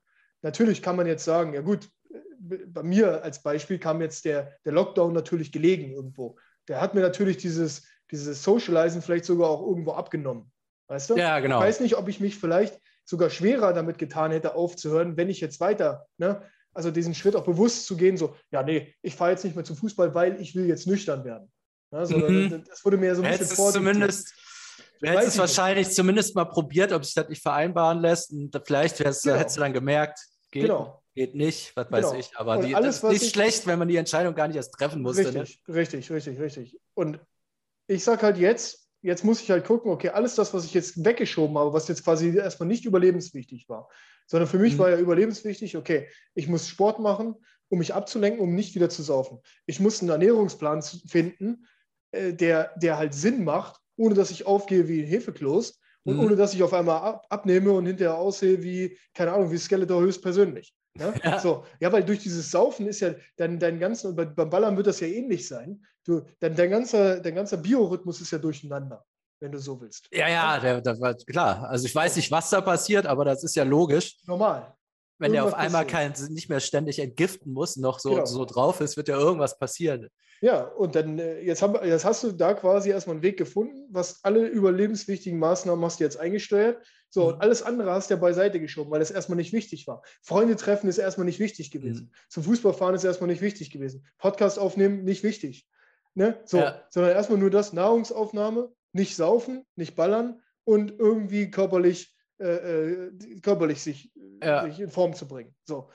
Natürlich kann man jetzt sagen, ja gut, äh, bei mir als Beispiel kam jetzt der, der Lockdown natürlich gelegen irgendwo. Der hat mir natürlich dieses, dieses Socializen vielleicht sogar auch irgendwo abgenommen. Weißt du? Ja, genau. Ich weiß nicht, ob ich mich vielleicht sogar schwerer damit getan hätte, aufzuhören, wenn ich jetzt weiter, ne, also diesen Schritt auch bewusst zu gehen, so, ja, nee, ich fahre jetzt nicht mehr zum Fußball, weil ich will jetzt nüchtern werden. Ne, sondern Mhm. das, das wurde mir so ein bisschen vordiktiert. zumindest, du Weiß hättest es nicht. wahrscheinlich zumindest mal probiert, ob sich das nicht vereinbaren lässt. Und vielleicht Genau. hättest du dann gemerkt, geht, Genau. geht nicht, was weiß Genau. ich. Aber die, alles, das ist nicht ich- schlecht, wenn man die Entscheidung gar nicht erst treffen musste. Ne? Richtig, richtig, richtig, richtig. Und ich sage halt jetzt, jetzt muss ich halt gucken, okay, alles das, was ich jetzt weggeschoben habe, was jetzt quasi erstmal nicht überlebenswichtig war, sondern für mich Mhm. war ja überlebenswichtig, okay, ich muss Sport machen, um mich abzulenken, um nicht wieder zu saufen. Ich muss einen Ernährungsplan finden, äh, der, der halt Sinn macht, ohne dass ich aufgehe wie ein Hefekloß und mhm. ohne dass ich auf einmal ab, abnehme und hinterher aussehe wie, keine Ahnung, wie Skeletor höchstpersönlich. Ne? Ja. So, ja, weil durch dieses Saufen ist ja dein, dein ganzen, und beim Ballern wird das ja ähnlich sein. Du, dein, dein, ganzer, dein ganzer Biorhythmus ist ja durcheinander, wenn du so willst. Ja, ja, der, der war klar. Also ich weiß nicht, was da passiert, aber das ist ja logisch. Normal. Wenn der auf einmal kein, nicht mehr ständig entgiften muss, noch so, genau. so drauf ist, wird ja irgendwas passieren. Ja, und dann äh, jetzt, haben, jetzt hast du da quasi erstmal einen Weg gefunden, was alle überlebenswichtigen Maßnahmen hast du jetzt eingesteuert. So, und mhm. alles andere hast du ja beiseite geschoben, weil das erstmal nicht wichtig war. Freunde treffen ist erstmal nicht wichtig gewesen. Mhm. Zum Fußballfahren ist erstmal nicht wichtig gewesen. Podcast aufnehmen, nicht wichtig. Ne? So, ja. sondern erstmal nur das, Nahrungsaufnahme, nicht saufen, nicht ballern und irgendwie körperlich, äh, äh körperlich sich, ja. sich in Form zu bringen. So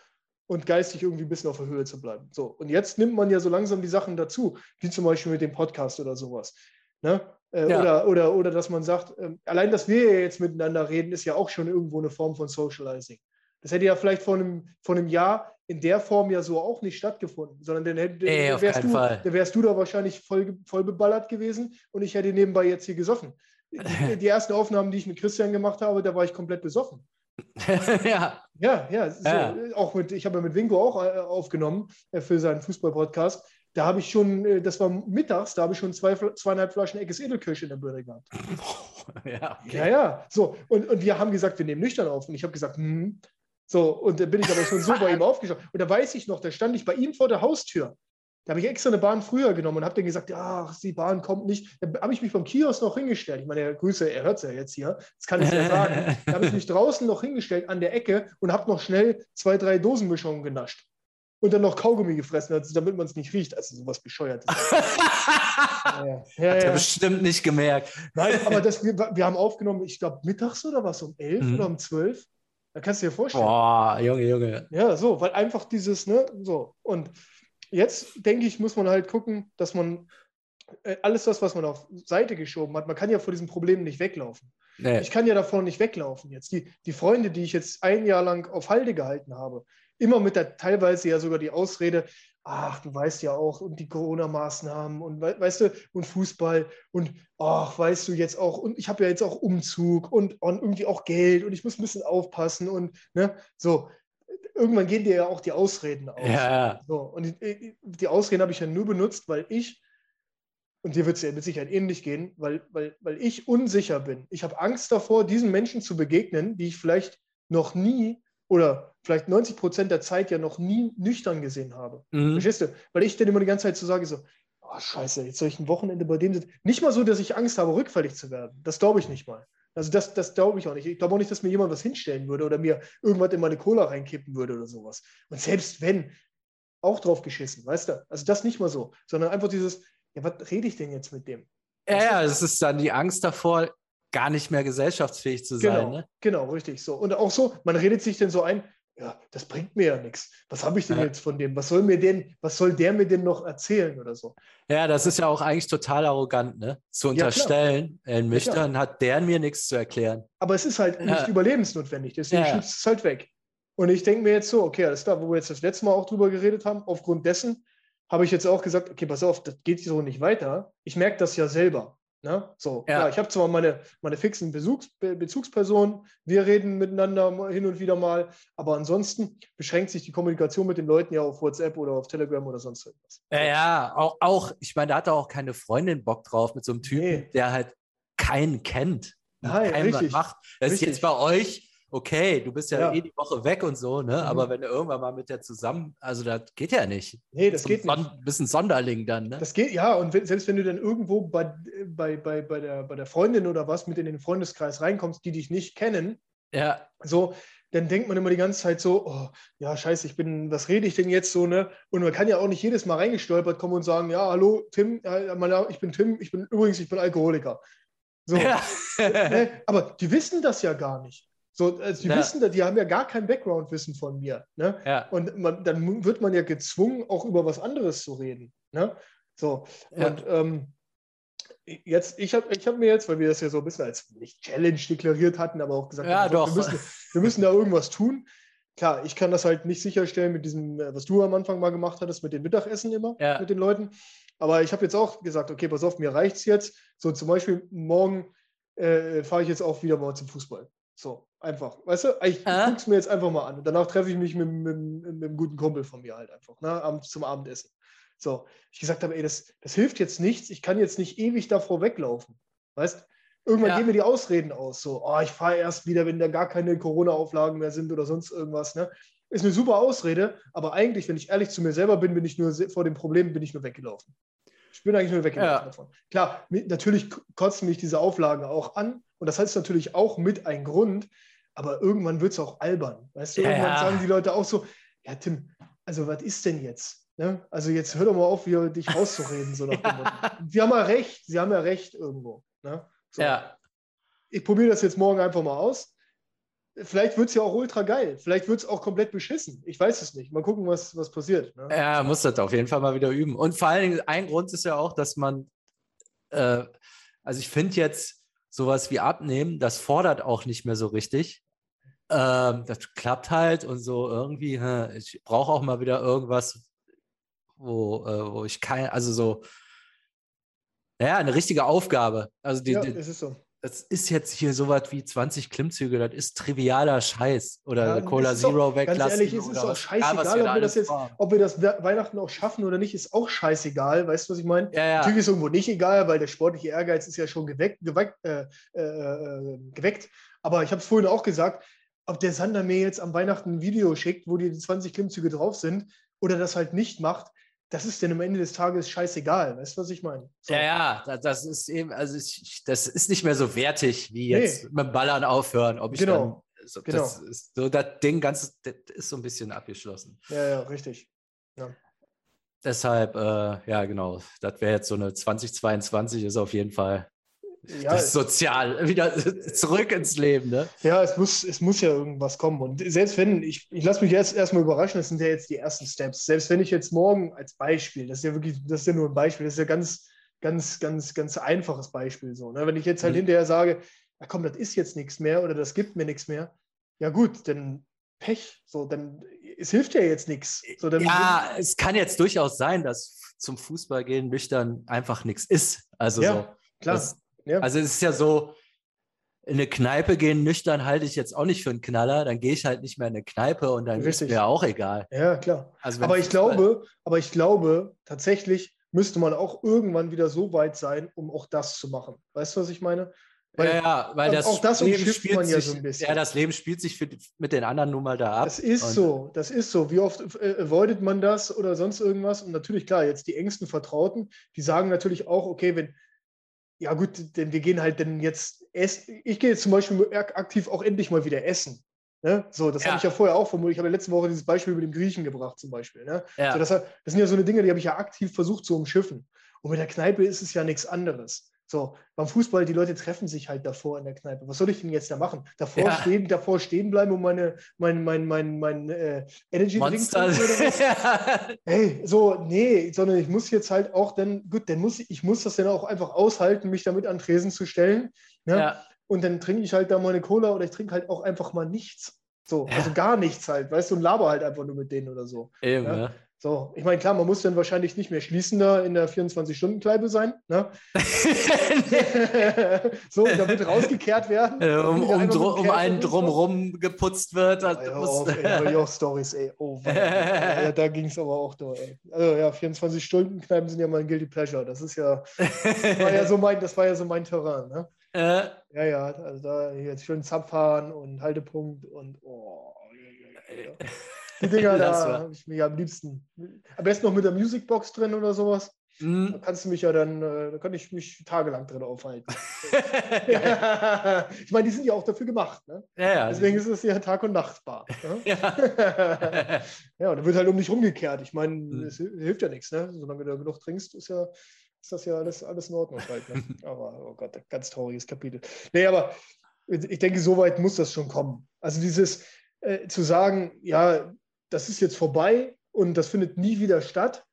und geistig irgendwie ein bisschen auf der Höhe zu bleiben. So, und jetzt nimmt man ja so langsam die Sachen dazu, wie zum Beispiel mit dem Podcast oder sowas. Ne? Äh, ja. oder, oder, oder dass man sagt, äh, allein, dass wir jetzt miteinander reden, ist ja auch schon irgendwo eine Form von Socializing. Das hätte ja vielleicht vor einem, vor einem Jahr in der Form ja so auch nicht stattgefunden, sondern dann, hätte, Ey, dann, wärst, du, dann wärst du da wahrscheinlich voll, voll beballert gewesen und ich hätte nebenbei jetzt hier gesoffen. Die, die ersten Aufnahmen, die ich mit Christian gemacht habe, da war ich komplett besoffen. ja. Ja, ja, so, ja. Auch mit, ich habe ja mit Winko auch äh, aufgenommen äh, für seinen Fußball-Podcast. Da habe ich schon, äh, das war mittags, da habe ich schon zwei, zweieinhalb Flaschen Eckes Edelkirsch in der Birne gehabt. Ja, okay. ja, ja. So, und, und wir haben gesagt, wir nehmen nüchtern auf. Und ich habe gesagt, hm. So, und da bin ich aber schon so bei ihm aufgeschaut. Und da weiß ich noch, da stand ich bei ihm vor der Haustür. Da habe ich extra eine Bahn früher genommen und habe dann gesagt, ach, die Bahn kommt nicht. Da habe ich mich vom Kiosk noch hingestellt. Ich meine, Grüße, er hört es ja jetzt hier. Das kann ich ja sagen. Da habe ich mich draußen noch hingestellt an der Ecke und habe noch schnell zwei, drei Dosenmischungen genascht. Und dann noch Kaugummi gefressen, also damit man es nicht riecht. Also sowas bescheuertes. ja, ja, Hat er bestimmt nicht gemerkt. Nein, aber das, wir, wir haben aufgenommen, ich glaube, mittags oder was, um elf mhm. oder um zwölf. Da kannst du dir vorstellen. Boah, Junge, Junge. Ja, so, weil einfach dieses, ne, so. Und Jetzt denke ich, muss man halt gucken, dass man äh, alles das, was man auf Seite geschoben hat, man kann ja vor diesen Problemen nicht weglaufen. Nee. Ich kann ja davon nicht weglaufen jetzt. Die, die Freunde, die ich jetzt ein Jahr lang auf Halde gehalten habe, immer mit der teilweise ja sogar die Ausrede, ach, du weißt ja auch, und die Corona-Maßnahmen und weißt du, und Fußball und ach, weißt du jetzt auch, und ich habe ja jetzt auch Umzug und, und, irgendwie auch Geld und ich muss ein bisschen aufpassen und ne, so irgendwann gehen dir ja auch die Ausreden aus. Ja. So, und die, die Ausreden habe ich ja nur benutzt, weil ich, und dir wird es ja mit Sicherheit ähnlich gehen, weil, weil, weil ich unsicher bin. Ich habe Angst davor, diesen Menschen zu begegnen, die ich vielleicht noch nie oder vielleicht 90 Prozent der Zeit ja noch nie nüchtern gesehen habe. Mhm. Verstehst du? Weil ich dann immer die ganze Zeit so sage, so, oh, scheiße, jetzt soll ich ein Wochenende bei dem sitzen. Nicht mal so, dass ich Angst habe, rückfällig zu werden. Das glaube ich nicht mal. Also das, das glaube ich auch nicht. Ich glaube auch nicht, dass mir jemand was hinstellen würde oder mir irgendwas in meine Cola reinkippen würde oder sowas. Und selbst wenn, auch drauf geschissen, weißt du? Also das nicht mal so, sondern einfach dieses, ja, was rede ich denn jetzt mit dem? Ja, ja, es ist dann die Angst davor, gar nicht mehr gesellschaftsfähig zu sein. Genau, ne? genau, richtig so. Und auch so, man redet sich denn so ein, ja, das bringt mir ja nichts. Was habe ich denn ja. jetzt von dem? Was soll mir denn, was soll der mir denn noch erzählen oder so? Ja, das ist ja auch eigentlich total arrogant, ne? Zu unterstellen, ja, in Nüchtern ja, hat der mir nichts zu erklären. Aber es ist halt nicht überlebensnotwendig, deswegen ja. schießt es halt weg. Und ich denke mir jetzt so, okay, alles klar, wo wir jetzt das letzte Mal auch drüber geredet haben, aufgrund dessen habe ich jetzt auch gesagt, okay, pass auf, das geht so nicht weiter. Ich merke das ja selber. Ne? So, ja. Klar, ich habe zwar meine, meine fixen Bezugs, Be Bezugspersonen, wir reden miteinander hin und wieder mal, aber ansonsten beschränkt sich die Kommunikation mit den Leuten ja auf WhatsApp oder auf Telegram oder sonst irgendwas. Ja, ja, auch, auch ich meine, da hat auch keine Freundin Bock drauf mit so einem Typen, nee. der halt keinen kennt. Nein, richtig. Macht. Das richtig. ist jetzt bei euch okay, du bist ja, ja, eh die Woche weg und so, ne? Mhm. Aber wenn du irgendwann mal mit der zusammen, also das geht ja nicht. Nee, das geht nicht. Ein bisschen Sonderling dann, ne? Das geht, ja, und wenn, selbst wenn du dann irgendwo bei, bei, bei, bei, der, bei der Freundin oder was mit in den Freundeskreis reinkommst, die dich nicht kennen, ja. so, dann denkt man immer die ganze Zeit so, oh, ja, scheiße, ich bin, was rede ich denn jetzt so, ne? Und man kann ja auch nicht jedes Mal reingestolpert kommen und sagen, ja, hallo, Tim, ich bin Tim, ich bin übrigens, ich bin Alkoholiker. So. Ja. Ne? Aber die wissen das ja gar nicht. So, also die ja. wissen, die haben ja gar kein Background-Wissen von mir. Ne? Ja. Und man, dann wird man ja gezwungen, auch über was anderes zu reden. Ne? So, ja. und ähm, jetzt, ich habe ich hab mir jetzt, weil wir das ja so ein bisschen als nicht Challenge deklariert hatten, aber auch gesagt, ja, haben, doch. Wir, müssen, wir müssen da irgendwas tun. Klar, ich kann das halt nicht sicherstellen mit diesem, äh, was du am Anfang mal gemacht hattest, mit dem Mittagessen immer, mit den Leuten. Aber ich habe jetzt auch gesagt, okay, pass auf, mir reicht es jetzt. So zum Beispiel morgen äh, fahre ich jetzt auch wieder mal zum Fußball. So, einfach. Weißt du, ich äh? gucke es mir jetzt einfach mal an. Und danach treffe ich mich mit, mit, mit, mit, einem guten Kumpel von mir halt einfach, ne, zum Abendessen. So, ich gesagt habe, ey, das, das hilft jetzt nichts. Ich kann jetzt nicht ewig davor weglaufen. Weißt Irgendwann ja. gehen mir die Ausreden aus. So, oh, ich fahre erst wieder, wenn da gar keine Corona-Auflagen mehr sind oder sonst irgendwas. Ne? Ist eine super Ausrede, aber eigentlich, wenn ich ehrlich zu mir selber bin, bin ich nur vor dem Problem, bin ich nur weggelaufen. Ich bin eigentlich nur weggelaufen ja. davon. Klar, natürlich kotzen mich diese Auflagen auch an und das heißt natürlich auch mit ein Grund, aber irgendwann wird es auch albern. Weißt du, ja, irgendwann ja. sagen die Leute auch so, ja Tim, also was ist denn jetzt? Ne? Also jetzt hör doch mal auf, hier dich rauszureden. So nach. Sie haben ja recht, sie haben ja recht irgendwo. Ne? So. Ja. Ich probiere das jetzt morgen einfach mal aus. Vielleicht wird es ja auch ultra geil. Vielleicht wird es auch komplett beschissen. Ich weiß es nicht. Mal gucken, was, was passiert. Ne? Ja, muss das auf jeden Fall mal wieder üben. Und vor allen Dingen, ein Grund ist ja auch, dass man, äh, also ich finde jetzt sowas wie Abnehmen, das fordert auch nicht mehr so richtig. Ähm, das klappt halt und so irgendwie, ich brauche auch mal wieder irgendwas, wo, äh, wo ich kein, also so, ja, eine richtige Aufgabe. Also die, ja, die, es ist so das ist jetzt hier so was wie 20 Klimmzüge, das ist trivialer Scheiß. Oder ja, Cola Zero weglassen. Ganz ehrlich, es ist auch scheißegal, ob wir das jetzt, ob wir das Weihnachten auch schaffen oder nicht, ist auch scheißegal. Weißt du, was ich meine? Ja, ja. Natürlich ist es irgendwo nicht egal, weil der sportliche Ehrgeiz ist ja schon geweckt. geweckt, äh, äh, äh geweckt. Aber ich habe es vorhin auch gesagt, ob der Sander mir jetzt am Weihnachten ein Video schickt, wo die 20 Klimmzüge drauf sind, oder das halt nicht macht, das ist denn am Ende des Tages scheißegal. Weißt du, was ich meine? So. Ja, ja, das ist eben, also ich, das ist nicht mehr so wertig wie jetzt nee. mit dem Ballern aufhören. Ob ich genau. dann, so, genau. das ist so das Ding ganz, das ist so ein bisschen abgeschlossen. Ja, ja, richtig. Ja. Deshalb, äh, ja, genau, das wäre jetzt so eine 2022 ist auf jeden Fall ja, das sozial wieder zurück ins Leben, ne? Ja, es muss, es muss ja irgendwas kommen. Und selbst wenn, ich, ich lasse mich jetzt erstmal überraschen, das sind ja jetzt die ersten Steps. Selbst wenn ich jetzt morgen als Beispiel, das ist ja wirklich, das ist ja nur ein Beispiel, das ist ja ganz, ganz, ganz, ganz einfaches Beispiel so. Ne? Wenn ich jetzt halt mhm. hinterher sage, ja komm, das ist jetzt nichts mehr oder das gibt mir nichts mehr, ja gut, dann Pech. So, dann es hilft ja jetzt nichts. So, ja, es kann jetzt durchaus sein, dass zum Fußball gehen nüchtern einfach nichts ist. Also ja, so, klar. Das, ja. Also es ist ja so, in eine Kneipe gehen nüchtern halte ich jetzt auch nicht für einen Knaller, dann gehe ich halt nicht mehr in eine Kneipe und dann Richtig. ist mir auch egal. Ja, klar. Also aber ich glaube, aber ich glaube, tatsächlich müsste man auch irgendwann wieder so weit sein, um auch das zu machen. Weißt du, was ich meine? Weil, ja, ja, weil das auch das Leben spielt man ja sich, so ein bisschen. Ja, das Leben spielt sich für, mit den anderen nun mal da ab. Das ist so, das ist so. Wie oft äh, avoidet man das oder sonst irgendwas? Und natürlich, klar, jetzt die engsten Vertrauten, die sagen natürlich auch, okay, wenn, ja gut, denn wir gehen halt denn jetzt essen. Ich gehe jetzt zum Beispiel aktiv auch endlich mal wieder essen. Ne? So, das ja. habe ich ja vorher auch formuliert. Ich habe ja letzte Woche dieses Beispiel mit dem Griechen gebracht, zum Beispiel. Ne? Ja. So, das, das, sind ja so eine Dinge, die habe ich ja aktiv versucht zu umschiffen. Und mit der Kneipe ist es ja nichts anderes. So, beim Fußball, die Leute treffen sich halt davor in der Kneipe. Was soll ich denn jetzt da machen? Davor, ja. stehen, davor stehen bleiben und meine, mein, mein, mein, mein äh, Energy Drink Hey, so, nee, sondern ich muss jetzt halt auch dann, gut, dann muss ich, ich muss das dann auch einfach aushalten, mich damit an Tresen zu stellen. Ne? Ja. Und dann trinke ich halt da meine Cola oder ich trinke halt auch einfach mal nichts. So, ja. also gar nichts halt, weißt du, und laber halt einfach nur mit denen oder so. Eben, ja. Ne? So, ich meine, klar, man muss dann wahrscheinlich nicht mehr schließender in der 24-Stunden-Kneipe sein. Ne? so, da wird rausgekehrt werden. Äh, um, um, dr um einen drumrum geputzt wird. Ja, ja, auf, ey, auch Stories, ey. Oh, ja, da ging es aber auch durch, ey. Also ja, 24-Stunden-Kneipen sind ja mein Guilty Pleasure. Das ist ja, das war ja so mein, das war ja so mein Terrain, ne? Äh. Ja, ja, also da jetzt schön Zapfhahn und Haltepunkt und oh. Ja, ja, die Dinger da habe ich mir am liebsten. Am besten noch mit der Musicbox drin oder sowas. Mhm. Da kannst du mich ja dann, äh, da kann ich mich tagelang drin aufhalten. ich meine, die sind ja auch dafür gemacht. Ne? Ja, ja. Deswegen ist es ja Tag- und Nachtbar. Ne? ja. ja, und dann wird halt um dich rumgekehrt. Ich meine, mhm. es hilft ja nichts. Ne? Solange du genug trinkst, ist ja ist das ja alles, alles in Ordnung halt. Ne? Aber, oh Gott, ganz trauriges Kapitel. Nee, aber ich denke, so weit muss das schon kommen. Also dieses äh, zu sagen, ja, das ist jetzt vorbei und das findet nie wieder statt.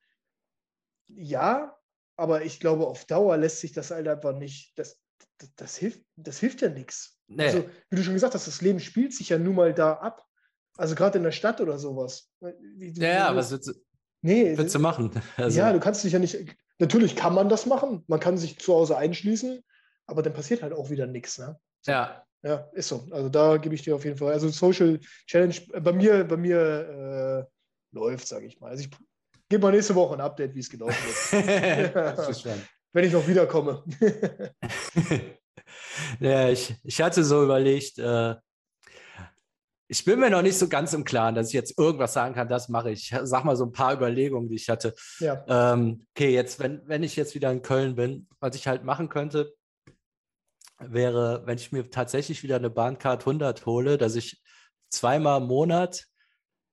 Ja, aber ich glaube, auf Dauer lässt sich das halt einfach nicht, das, das, das hilft, das hilft ja nichts. Nee. Also, wie du schon gesagt hast, das Leben spielt sich ja nun mal da ab. Also gerade in der Stadt oder sowas. Ja, ja, was willst du, nee, willst du machen? Also. Ja, du kannst dich ja nicht, natürlich kann man das machen. Man kann sich zu Hause einschließen, aber dann passiert halt auch wieder nichts. Ne? Ja. Ja, ist so. Also da gebe ich dir auf jeden Fall. Also Social Challenge äh, bei mir, bei mir äh, läuft, sage ich mal. Also ich gebe mal nächste Woche ein Update, wie es gelaufen ist. Wenn ich noch wiederkomme. ja, ich, ich hatte so überlegt, äh, ich bin mir noch nicht so ganz im Klaren, dass ich jetzt irgendwas sagen kann, das mache ich. Ich sag mal so ein paar Überlegungen, die ich hatte. Ja. Ähm, okay, jetzt, wenn, wenn ich jetzt wieder in Köln bin, was ich halt machen könnte, wäre, wenn ich mir tatsächlich wieder eine Bahncard 100 hole, dass ich zweimal im Monat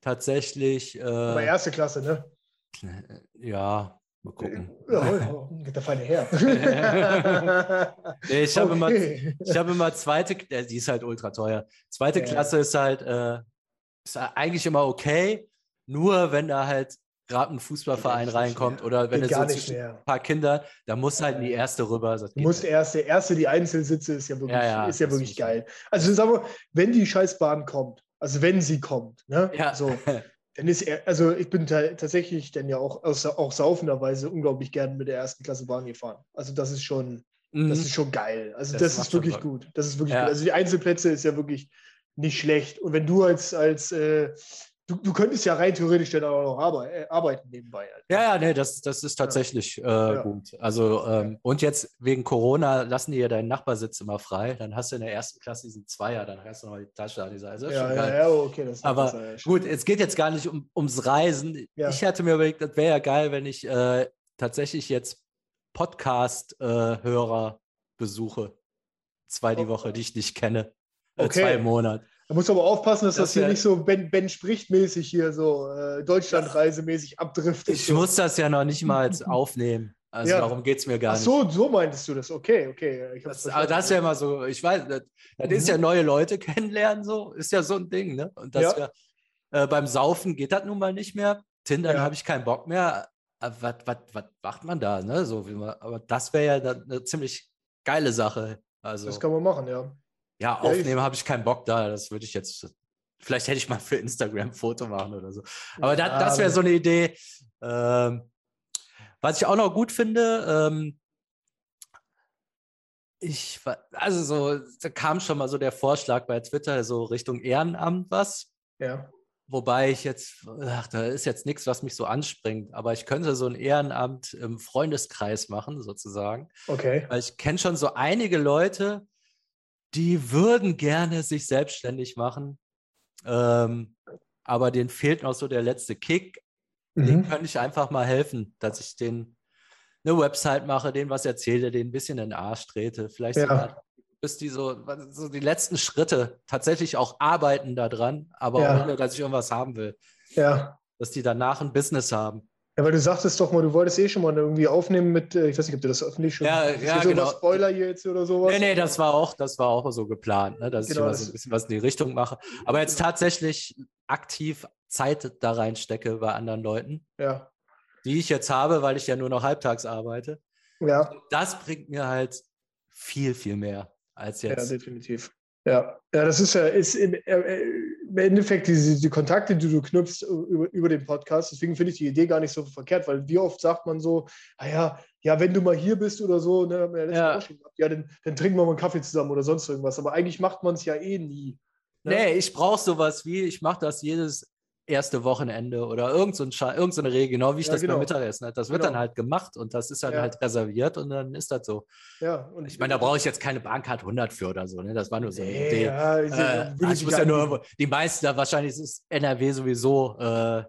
tatsächlich. Äh, Aber erste Klasse, ne? Ja, Mal gucken. Ja, geht der Feine her. nee, ich habe okay. immer, hab immer zweite, äh, die ist halt ultra teuer. Zweite ja. Klasse ist halt, äh, ist eigentlich immer okay, nur wenn da halt gerade ein Fußballverein reinkommt oder wenn es so ein paar Kinder, da muss halt in die erste rüber. Du musst erste, erste, die Einzelsitze ist ja wirklich, ja, ja, ist ja wirklich geil. Also sagen wir, wenn die Scheißbahn kommt, also wenn sie kommt, ne? Ja. So, dann ist er, also ich bin tatsächlich dann ja auch, auch saufenderweise unglaublich gern mit der ersten Klasse Bahn gefahren. Also das ist schon, mhm. das ist schon geil. Also das, das ist wirklich gut. Das ist wirklich ja. gut. Also die Einzelplätze ist ja wirklich nicht schlecht. Und wenn du als, als äh, Du, du, könntest ja rein theoretisch dann auch noch arbeit, äh, arbeiten nebenbei. Halt. Ja, ja, nee, das, das ist tatsächlich ja. Äh, ja. gut. Also, ähm, und jetzt wegen Corona lassen die ja deinen Nachbarsitz immer frei. Dann hast du in der ersten Klasse diesen Zweier, dann hast du noch die Tasche an dieser Seite. Ja, ja, ja, okay. Das Aber besser, gut, es geht jetzt gar nicht um, ums Reisen. Ich hatte mir überlegt, das wäre ja geil, wenn ich äh, tatsächlich jetzt Podcast-Hörer äh, besuche. Zwei die oh. Woche, die ich nicht kenne. Äh, okay. Zwei im Monat. Da musst du aber aufpassen, dass das, das hier nicht so Ben, ben spricht mäßig hier so äh, Deutschlandreise-mäßig abdriftet. Ich so. muss das ja noch nicht mal aufnehmen. Also ja. darum geht es mir gar nicht. Ach so, so meintest du das. Okay, okay. Das, aber das ist ja immer so, ich weiß, das, das mhm. ist ja neue Leute kennenlernen, so, ist ja so ein Ding, ne? Und das ja. ja äh, beim Saufen geht das nun mal nicht mehr. Tindern ja. habe ich keinen Bock mehr. Was, was, was macht man da, ne? So, man, aber das wäre ja eine ziemlich geile Sache. Also, das kann man machen, ja. Ja, aufnehmen habe ich keinen Bock da. Das würde ich jetzt. Vielleicht hätte ich mal für Instagram ein Foto machen oder so. Aber das, das wäre so eine Idee. Ähm, was ich auch noch gut finde, ähm, ich, also so, da kam schon mal so der Vorschlag bei Twitter, so Richtung Ehrenamt was. Ja. Wobei ich jetzt, ach, da ist jetzt nichts, was mich so anspringt, aber ich könnte so ein Ehrenamt im Freundeskreis machen, sozusagen. Okay. Weil ich kenne schon so einige Leute, die würden gerne sich selbstständig machen, ähm, aber denen fehlt noch so der letzte Kick. Mhm. Den könnte ich einfach mal helfen, dass ich den eine Website mache, denen was erzähle, denen ein bisschen in den Arsch trete. Vielleicht ja. sogar, bis die so, so die letzten Schritte tatsächlich auch arbeiten daran, aber ja. ohne, dass ich irgendwas haben will. Ja. Dass die danach ein Business haben. Ja, weil du sagtest doch mal, du wolltest eh schon mal irgendwie aufnehmen mit, äh, ich weiß nicht, ob du das öffentlich schon Ja, ja, so genau. Spoiler hier jetzt oder sowas. Nee, nee, das war auch, das war auch so geplant, ne, dass genau, ich mal so ein bisschen was in die Richtung mache. Aber jetzt tatsächlich aktiv Zeit da reinstecke bei anderen Leuten. Ja. Die ich jetzt habe, weil ich ja nur noch halbtags arbeite. Ja. Das bringt mir halt viel, viel mehr als jetzt. Ja, definitiv. Ja, ja, das ist ja ist im, äh, im Endeffekt diese die Kontakte, die du knüpfst über, über den Podcast. Deswegen finde ich die Idee gar nicht so verkehrt, weil wie oft sagt man so, naja, ah ja, wenn du mal hier bist oder so, ne, haben wir ja, ja. ja dann, dann trinken wir mal einen Kaffee zusammen oder sonst irgendwas. Aber eigentlich macht man es ja eh nie. Ne? Nee, ich brauche sowas wie, ich mache das jedes erste Wochenende oder irgend so, ein irgend so eine Regel, genau wie ich ja, das genau. beim Mittagessen hatte. Das wird genau. dann halt gemacht und das ist dann ja. halt reserviert und dann ist das so. Ja, und ich meine, da brauche ich jetzt keine Bahncard 100 für oder so, ne? Das war nur so eine Idee. Ja, ich, äh, ich muss ja nur, die meisten da wahrscheinlich ist NRW sowieso äh,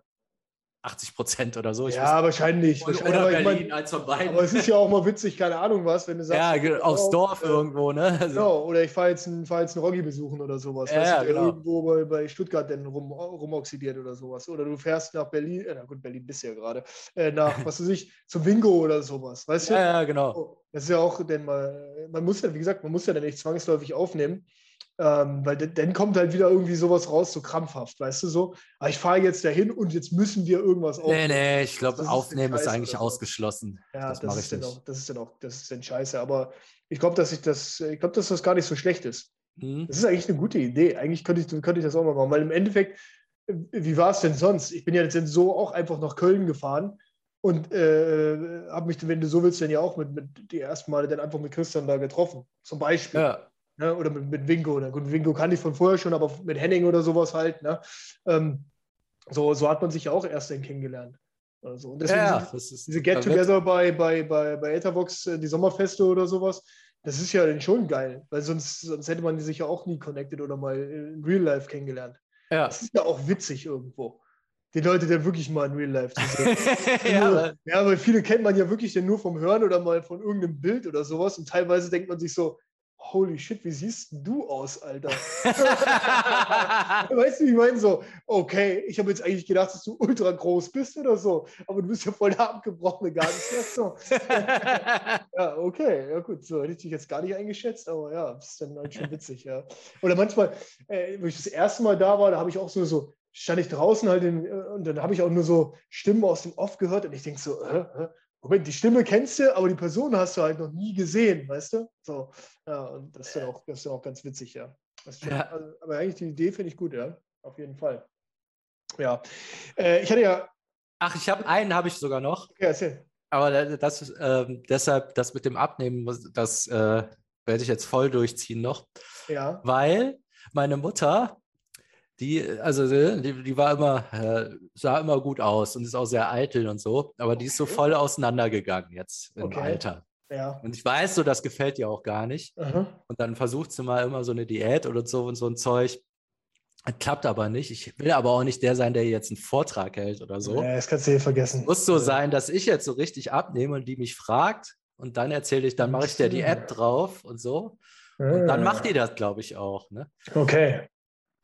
80 Prozent oder so. Ich ja, wahrscheinlich. Oder, oder Berlin, ich mein, eins von beiden. Aber es ist ja auch mal witzig, keine Ahnung was, wenn du sagst. Ja, aufs Dorf äh, irgendwo, ne? Also, genau, oder ich fahre jetzt, einen, fahr jetzt einen Roggi besuchen oder sowas. Ja, ja du, genau. Irgendwo bei, bei Stuttgart dann rum, rumoxidiert oder sowas. Oder du fährst nach Berlin, äh, na gut, Berlin bist du ja gerade, äh, nach, was weiß ich, zum Bingo oder sowas, weißt du? Ja, ja, genau. Oh, das ist ja auch, denn mal, man muss ja, wie gesagt, man muss ja dann nicht zwangsläufig aufnehmen. Ähm, weil dann kommt halt wieder irgendwie sowas raus, so krampfhaft, weißt du so. Aber ich fahre jetzt dahin und jetzt müssen wir irgendwas aufnehmen. Nee, nee, ich glaube, aufnehmen ist eigentlich ausgeschlossen. Ja, das, das ist dann auch, das ist dann auch, das ist dann scheiße. Aber ich glaube, dass ich das, ich glaube, dass das gar nicht so schlecht ist. Mhm. Das ist eigentlich eine gute Idee. Eigentlich könnte ich, könnte ich das auch mal machen, weil im Endeffekt, wie war es denn sonst? Ich bin ja jetzt so auch einfach nach Köln gefahren und äh, habe mich, wenn du so willst, dann ja auch mit, mit die ersten Male dann einfach mit Christian da getroffen, zum Beispiel. Ja. Ne? Oder mit, mit Winko. Ne? Gut, Winko kannte ich von vorher schon, aber mit Henning oder sowas halt. Ne? Ähm, so, so hat man sich ja auch erst dann kennengelernt. Also, und deswegen ja, diese, diese Get-Together bei, bei, bei, bei Etherbox, äh, die Sommerfeste oder sowas, das ist ja dann schon geil, weil sonst, sonst hätte man sich ja auch nie connected oder mal in Real Life kennengelernt. Ja. Das ist ja auch witzig irgendwo die Leute dann wirklich mal in Real Life zu sehen. ja, ja, weil viele kennt man ja wirklich dann nur vom Hören oder mal von irgendeinem Bild oder sowas und teilweise denkt man sich so, holy shit, wie siehst du aus, Alter? weißt du, ich meine so, okay, ich habe jetzt eigentlich gedacht, dass du ultra groß bist oder so, aber du bist ja voll der abgebrochene gar nicht. So. ja, okay, ja gut, so hätte ich dich jetzt gar nicht eingeschätzt, aber ja, das ist dann halt schon witzig, ja. Oder manchmal, äh, wo ich das erste Mal da war, da habe ich auch so, so stand ich draußen halt in, äh, und dann habe ich auch nur so Stimmen aus dem Off gehört und ich denke so, äh, äh, Moment, die Stimme kennst du, aber die Person hast du halt noch nie gesehen, weißt du? So, ja, und das ist dann auch, das ist dann auch ganz witzig, ja. Schon, ja. Also, aber eigentlich die Idee finde ich gut, ja, auf jeden Fall. Ja, äh, ich hatte ja. Ach, ich habe einen, habe ich sogar noch. Okay, erzähl. Aber das äh, deshalb, das mit dem Abnehmen, das äh, werde ich jetzt voll durchziehen noch. Ja. Weil meine Mutter die, also die, die war immer, äh, sah immer gut aus und ist auch sehr eitel und so, aber die ist so voll auseinandergegangen jetzt im okay. Alter. Ja. Und ich weiß so, das gefällt ihr auch gar nicht. Mhm. Und dann versucht sie mal immer so eine Diät oder so und so ein Zeug. Das klappt aber nicht. Ich will aber auch nicht der sein, der jetzt einen Vortrag hält oder so. Ja, das kannst du hier vergessen. Es muss so sein, dass ich jetzt so richtig abnehme und die mich fragt und dann erzähle ich, dann mache ich dir die App drauf und so. Und dann macht die das, glaube ich, auch. Ne? Okay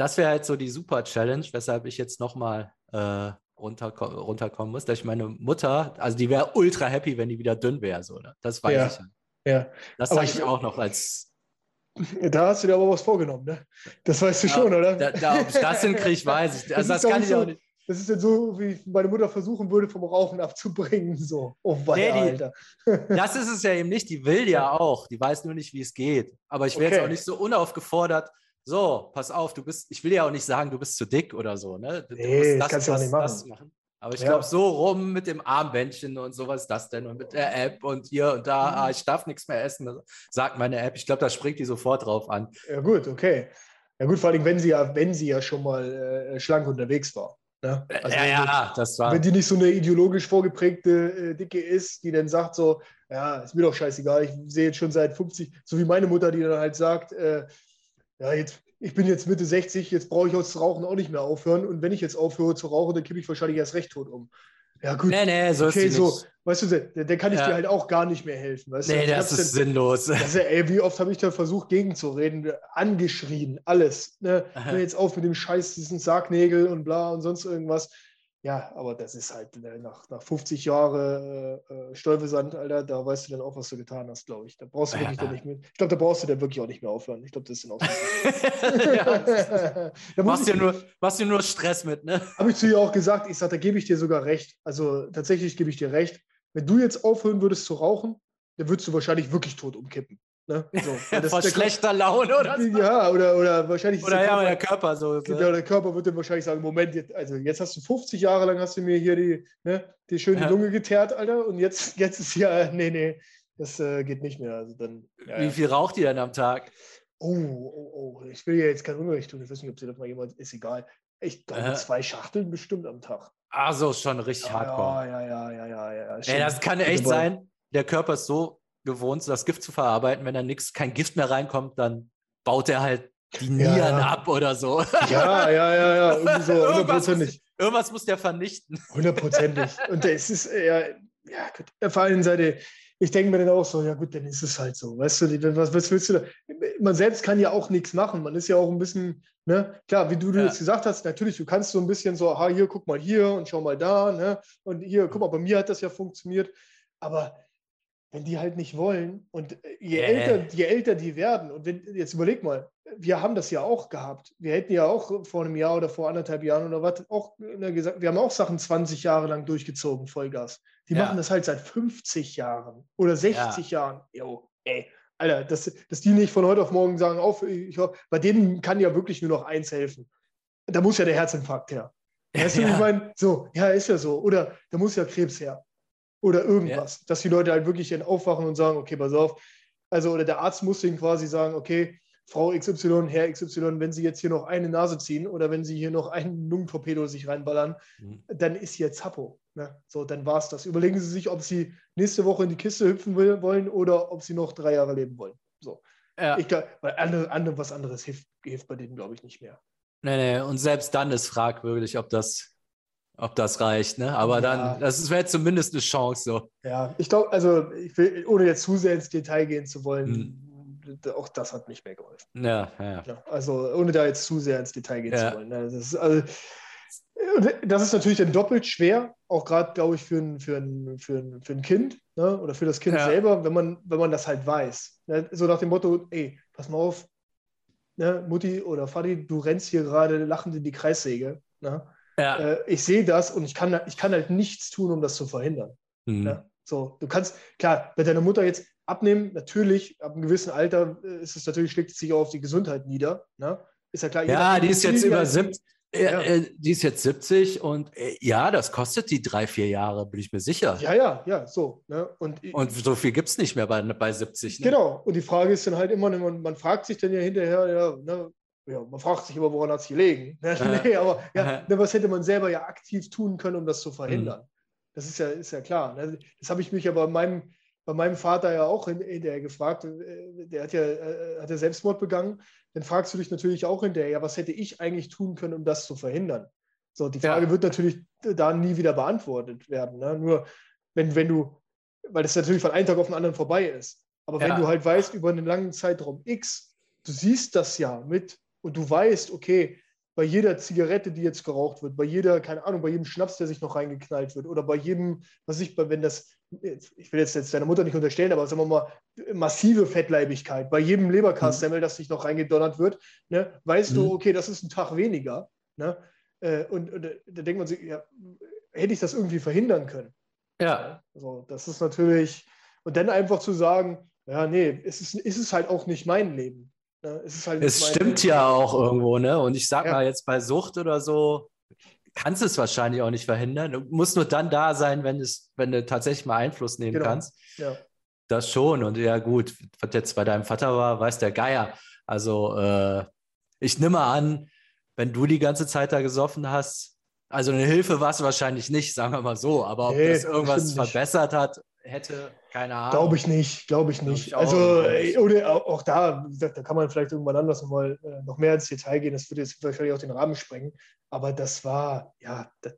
das wäre halt so die super Challenge, weshalb ich jetzt nochmal äh, runter, runterkommen muss, dass ich meine Mutter, also die wäre ultra happy, wenn die wieder dünn wäre, so, ne? Das weiß ja. ich. Ja. Das sage ich auch noch als. Da hast du dir aber was vorgenommen, ne? Das weißt du ja, schon, oder? Da, da, ob ich das hinkriege, weiß ich. Also das, das kann ich so, auch nicht. Das ist jetzt so, wie ich meine Mutter versuchen würde, vom Rauchen abzubringen. So, oh weia, nee, die, Alter. Das ist es ja eben nicht. Die will ja auch. Die weiß nur nicht, wie es geht. Aber ich wäre okay. jetzt auch nicht so unaufgefordert, so, pass auf, du bist, ich will ja auch nicht sagen, du bist zu dick oder so, ne? Du nee, das, kannst du auch nicht machen. machen. Aber ich ja. glaube, so rum mit dem Armbändchen und so, was ist das denn? Und mit der App und hier und da, mhm. ah, ich darf nichts mehr essen, sagt meine App. Ich glaube, da springt die sofort drauf an. Ja, gut, okay. Ja, gut, vor allem, wenn sie ja, wenn sie ja schon mal äh, schlank unterwegs war. Ne? Also ja, ja, das war. Wenn die nicht so eine ideologisch vorgeprägte äh, Dicke ist, die dann sagt so, ja, ist mir doch scheißegal, ich sehe jetzt schon seit 50, so wie meine Mutter, die dann halt sagt, äh, ja, jetzt, ich bin jetzt Mitte 60, jetzt brauche ich aus Rauchen auch nicht mehr aufhören. Und wenn ich jetzt aufhöre zu rauchen, dann kippe ich wahrscheinlich erst recht tot um. Ja, gut. Nee, nee, so okay, ist so, nicht. weißt du, der, der kann ich ja. dir halt auch gar nicht mehr helfen. Weißt nee, du? das ist dann, sinnlos. Das ey, wie oft habe ich da versucht, gegenzureden, angeschrien, alles. Ne? Jetzt auf mit dem Scheiß, diesen Sargnägel und bla und sonst irgendwas. Ja, aber das ist halt äh, nach, nach 50 Jahren äh, äh, Stäubesand, Alter, da weißt du dann auch, was du getan hast, glaube ich. Da brauchst du wirklich ja. dann nicht mehr. Ich glaube, da brauchst du dann wirklich auch nicht mehr aufhören. Ich glaube, das ist in Ordnung. ja, da machst, du nur, machst du nur Stress mit, ne? Habe ich zu ihr auch gesagt, ich sage, da gebe ich dir sogar recht. Also tatsächlich gebe ich dir recht. Wenn du jetzt aufhören würdest zu rauchen, dann würdest du wahrscheinlich wirklich tot umkippen. Ne? So, Vor schlechter Laune oder so. Ja, oder, oder wahrscheinlich. Oder ja, der Körper so. Genau, der Körper wird dann wahrscheinlich sagen: Moment, jetzt, also jetzt hast du 50 Jahre lang hast du mir hier die, ne, die schöne ja. Lunge geteert, Alter, und jetzt, jetzt ist ja, nee, nee, das äh, geht nicht mehr. Also dann, ja, Wie viel raucht ihr denn am Tag? Oh, oh, oh, ich will ja jetzt kein Unrecht tun, ich weiß nicht, ob sie das mal jemand, ist egal. Ich glaube, zwei Schachteln bestimmt am Tag. Ah, so, schon richtig ja, hardcore. Ja, ja, ja, ja, ja. ja. Ey, das kann echt sein, der Körper ist so gewohnt, das Gift zu verarbeiten. Wenn da nichts, kein Gift mehr reinkommt, dann baut er halt die Nieren ja. ab oder so. Ja, ja, ja, ja. Irgendwie so, irgendwas, muss, irgendwas muss der vernichten. Hundertprozentig. Und es ist, ja, ja, gut. Auf der einen Seite, ich denke mir dann auch so, ja gut, dann ist es halt so. Weißt du, was, was willst du da? Man selbst kann ja auch nichts machen. Man ist ja auch ein bisschen, ne, klar, wie du, du ja. jetzt gesagt hast, natürlich, du kannst so ein bisschen so, aha, hier, guck mal hier und schau mal da, ne? Und hier, guck mal, bei mir hat das ja funktioniert. Aber wenn die halt nicht wollen und äh, je, yeah. älter, je älter die werden, und wenn, jetzt überleg mal, wir haben das ja auch gehabt. Wir hätten ja auch vor einem Jahr oder vor anderthalb Jahren oder was auch ne, gesagt, wir haben auch Sachen 20 Jahre lang durchgezogen, Vollgas. Die ja. machen das halt seit 50 Jahren oder 60 ja. Jahren. Jo, ey, Alter, dass, dass die nicht von heute auf morgen sagen, auf, ich, bei denen kann ja wirklich nur noch eins helfen. Da muss ja der Herzinfarkt her. Weißt du, ja. ich meine, so, ja, ist ja so. Oder da muss ja Krebs her. Oder irgendwas. Ja. Dass die Leute halt wirklich dann aufwachen und sagen, okay, pass auf. Also, oder der Arzt muss ihnen quasi sagen, okay, Frau XY, Herr XY, wenn Sie jetzt hier noch eine Nase ziehen oder wenn Sie hier noch einen Lungentorpedo sich reinballern, mhm. dann ist hier Zappo. Ne? So, dann war es das. Überlegen Sie sich, ob Sie nächste Woche in die Kiste hüpfen will, wollen oder ob Sie noch drei Jahre leben wollen. So. Ja. Ich glaube, weil andere, andere, was anderes hilft, hilft bei denen, glaube ich, nicht mehr. Nee, nee, und selbst dann ist fragwürdig, ob das, ob das reicht, ne? Aber ja. dann, das wäre zumindest eine Chance so. Ja, ich glaube, also ich will, ohne jetzt zu sehr ins Detail gehen zu wollen, hm auch das hat nicht mehr geholfen. Ja, ja. ja, also ohne da jetzt zu sehr ins Detail gehen ja. zu wollen. Ne? Das ist, also, das ist natürlich dann doppelt schwer, auch gerade, glaube ich, für ein, für, ein, für, ein, für ein Kind ne? oder für das Kind selber, wenn man, wenn man das halt weiß. Ne? So nach dem Motto, ey, pass mal auf, ne? Mutti oder Vati, du rennst hier gerade lachend in die Kreissäge. Ne? Ja. Äh, ich sehe das und ich kann, ich kann halt nichts tun, um das zu verhindern. Mhm. Ne? So, du kannst, klar, bei deiner Mutter jetzt, abnehmen, natürlich, ab einem gewissen Alter äh, ist es natürlich, schlägt es sich auch auf die Gesundheit nieder. Ne? Ist ja klar. Ja, die ist jetzt über 70. Äh, ja. Äh, die ist jetzt 70 und äh, ja, das kostet die drei, vier Jahre, bin ich mir sicher. Ja, ja, ja, so. Ne? Und, und so viel gibt es nicht mehr bei, bei 70. Ne? Genau, und die Frage ist dann halt immer, man, man fragt sich dann ja hinterher, ja, ne, ja, man fragt sich immer, woran hat es gelegen. Ne? nee, aber ja, ne, was hätte man selber ja aktiv tun können, um das zu verhindern? Mhm. Das ist ja, ist ja klar. Ne? Das habe ich mich aber in meinem bei meinem Vater ja auch hinterher gefragt, äh, der hat ja, äh, hat ja Selbstmord begangen, dann fragst du dich natürlich auch hinterher, ja, was hätte ich eigentlich tun können, um das zu verhindern? So, die Frage ja. wird natürlich da nie wieder beantwortet werden. Ne? Nur wenn, wenn du, weil das natürlich von einem Tag auf den anderen vorbei ist. Aber wenn ja. du halt weißt, über einen langen Zeitraum X, du siehst das ja mit und du weißt, okay, bei jeder Zigarette, die jetzt geraucht wird, bei jeder, keine Ahnung, bei jedem Schnaps, der sich noch reingeknallt wird oder bei jedem, was ich, wenn das, ich will jetzt, jetzt deiner Mutter nicht unterstellen, aber sagen wir mal, massive Fettleibigkeit, bei jedem Leberkassemmel, mhm. das sich noch reingedonnert wird, ne, weißt mhm. du, okay, das ist ein Tag weniger. Ne? Äh, und, und da denkt man sich, ja, hätte ich das irgendwie verhindern können? Ja. Also, das ist natürlich, und dann einfach zu sagen, ja, nee, es ist, ist es halt auch nicht mein Leben. Ne? Es, halt es stimmt ja auch irgendwo, ne? Und ich sag ja. mal jetzt bei Sucht oder so, kannst du es wahrscheinlich auch nicht verhindern. Du musst nur dann da sein, wenn, es, wenn du tatsächlich mal Einfluss nehmen genau. kannst. Ja. Das schon. Und ja, gut, was jetzt bei deinem Vater war, weiß der Geier. Also, äh, ich nehme an, wenn du die ganze Zeit da gesoffen hast, also eine Hilfe war es wahrscheinlich nicht, sagen wir mal so. Aber ob nee, das irgendwas verbessert hat, hätte, keine Ahnung. Glaube ich nicht, glaube ich nicht. Glaub ich also, nicht. oder auch da, wie gesagt, da kann man vielleicht irgendwann anders nochmal äh, noch mehr ins Detail gehen. Das würde jetzt wahrscheinlich auch den Rahmen sprengen. Aber das war, ja, das,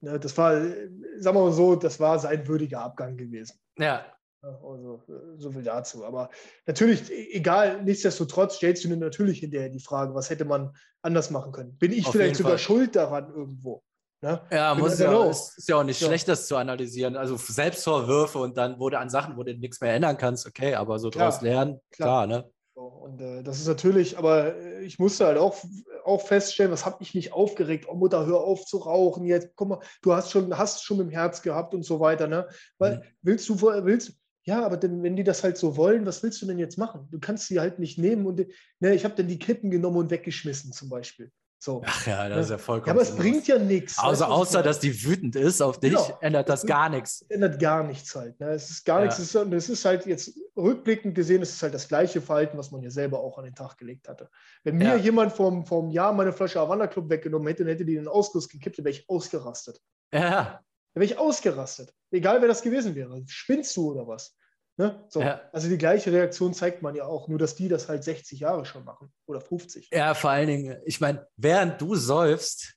ne, das war, sagen wir mal so, das war sein würdiger Abgang gewesen. Ja. Also, so viel dazu. Aber natürlich, e, egal, nichtsdestotrotz stellst du dir natürlich hinterher die Frage, was hätte man anders machen können? Bin ich Auf vielleicht sogar schuld daran irgendwo? Ne? Ja, muss ja, ist, ist ja auch nicht ja. schlecht, das zu analysieren. Also Selbstvorwürfe und dann wurde an Sachen, wo du nichts mehr ändern kannst, okay, aber so klar, draus lernen, klar, klar ne? Und äh, das ist natürlich, aber äh, ich musste halt auch, auch feststellen, was ich mich aufgeregt? Oh Mutter, hör auf zu rauchen jetzt. Guck mal, du hast schon, hast schon im Herz gehabt und so weiter. Ne? Weil mhm. willst du, willst, ja, aber denn, wenn die das halt so wollen, was willst du denn jetzt machen? Du kannst sie halt nicht nehmen und ne, ich habe dann die Kippen genommen und weggeschmissen zum Beispiel. So. Ach ja, das ist ja vollkommen. Ja, aber es bringt ja nichts. Also weißt, außer, dass die wütend ist auf dich, genau. ändert das gar nichts. Ändert gar nichts halt. Ne? Es ist gar ja. nichts. Es ist, es ist, halt jetzt rückblickend gesehen, es ist halt das gleiche Verhalten, was man ja selber auch an den Tag gelegt hatte. Wenn mir ja. jemand vom, vom Jahr meine Flasche Havana Club weggenommen hätte und hätte die in den Ausguss gekippt, dann wäre ich ausgerastet. Ja. Dann wäre ich ausgerastet. Egal, wer das gewesen wäre. Spinnst du oder was? Ne? So. Ja. Also die gleiche Reaktion zeigt man ja auch, nur dass die das halt 60 Jahre schon machen oder 50. Ja, vor allen Dingen, ich meine, während du säufst,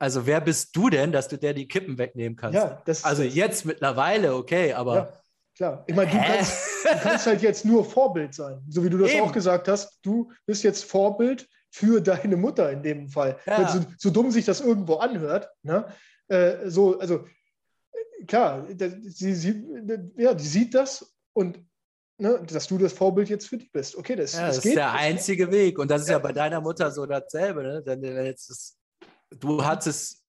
also wer bist du denn, dass du der die Kippen wegnehmen kannst? Ja, also jetzt mittlerweile, okay, aber. Ja, klar. Ich meine, du kannst, du kannst, halt jetzt nur Vorbild sein, so wie du das Eben. auch gesagt hast. Du bist jetzt Vorbild für deine Mutter in dem Fall. Ja. So, so, dumm sich das irgendwo anhört. Ne? Äh, so, also klar, sie, sie, ja, die sieht das und ne, dass du das Vorbild jetzt für dich bist. Okay, das, ja, das, das ist der einzige Weg. Und das ist ja, ja bei deiner Mutter so dasselbe. Ne? Denn, jetzt ist, du hattest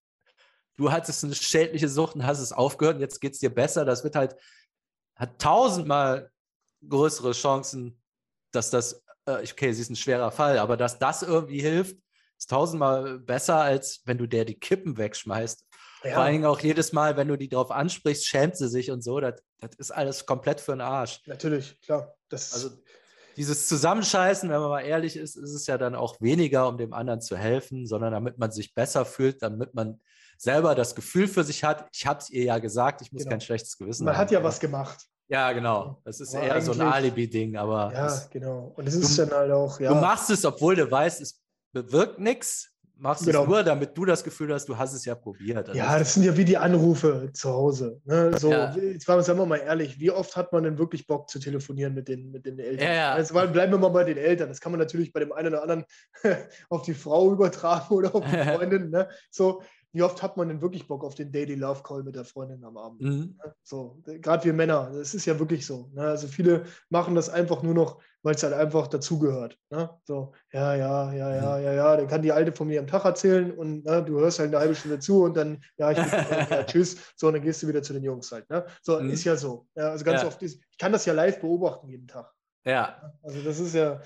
du hattest eine schädliche Sucht und hast es aufgehört und jetzt geht es dir besser. Das wird halt, hat tausendmal größere Chancen, dass das, äh, okay, sie ist ein schwerer Fall, aber dass das irgendwie hilft, ist tausendmal besser, als wenn du der die Kippen wegschmeißt Ja. Vor allen Dingen auch jedes Mal, wenn du die drauf ansprichst, schämt sie sich und so. Das, das ist alles komplett für den Arsch. Natürlich, klar. Das also dieses Zusammenscheißen, wenn man mal ehrlich ist, ist es ja dann auch weniger, um dem anderen zu helfen, sondern damit man sich besser fühlt, damit man selber das Gefühl für sich hat, ich habe es ihr ja gesagt, ich muss genau. kein schlechtes Gewissen man haben. Man hat ja was gemacht. Ja, genau. Das ist aber eher so ein Alibi-Ding, aber. Ja, es, genau. Und es ist du, dann halt auch, ja. Du machst es, obwohl du weißt, es bewirkt nichts, machst genau. es nur, damit du das Gefühl hast, du hast es ja probiert. Also ja, das sind ja wie die Anrufe zu Hause. Ne? So, ja. jetzt sagen wir mal ehrlich, wie oft hat man denn wirklich Bock zu telefonieren mit den, mit den Eltern? Ja, ja. Jetzt bleiben wir mal bei den Eltern. Das kann man natürlich bei dem einen oder anderen auf die Frau übertragen oder auf die Freundin. ne? So, wie oft hat man denn wirklich Bock auf den Daily Love Call mit der Freundin am Abend? Mhm. Ne? So, gerade wir Männer, das ist ja wirklich so. Ne? Also viele machen das einfach nur noch, weil es halt einfach dazugehört. Ne? So, ja, ja, ja, ja, mhm. ja, ja, dann kann die Alte von mir am Tag erzählen und ne, du hörst halt eine halbe Stunde zu und dann, ja, ich ja, tschüss, so, und dann gehst du wieder zu den Jungs halt. Ne? So, mhm. ist ja so. Ja, also ganz ja. oft ist, ich kann das ja live beobachten jeden Tag. Ja. Also das ist ja,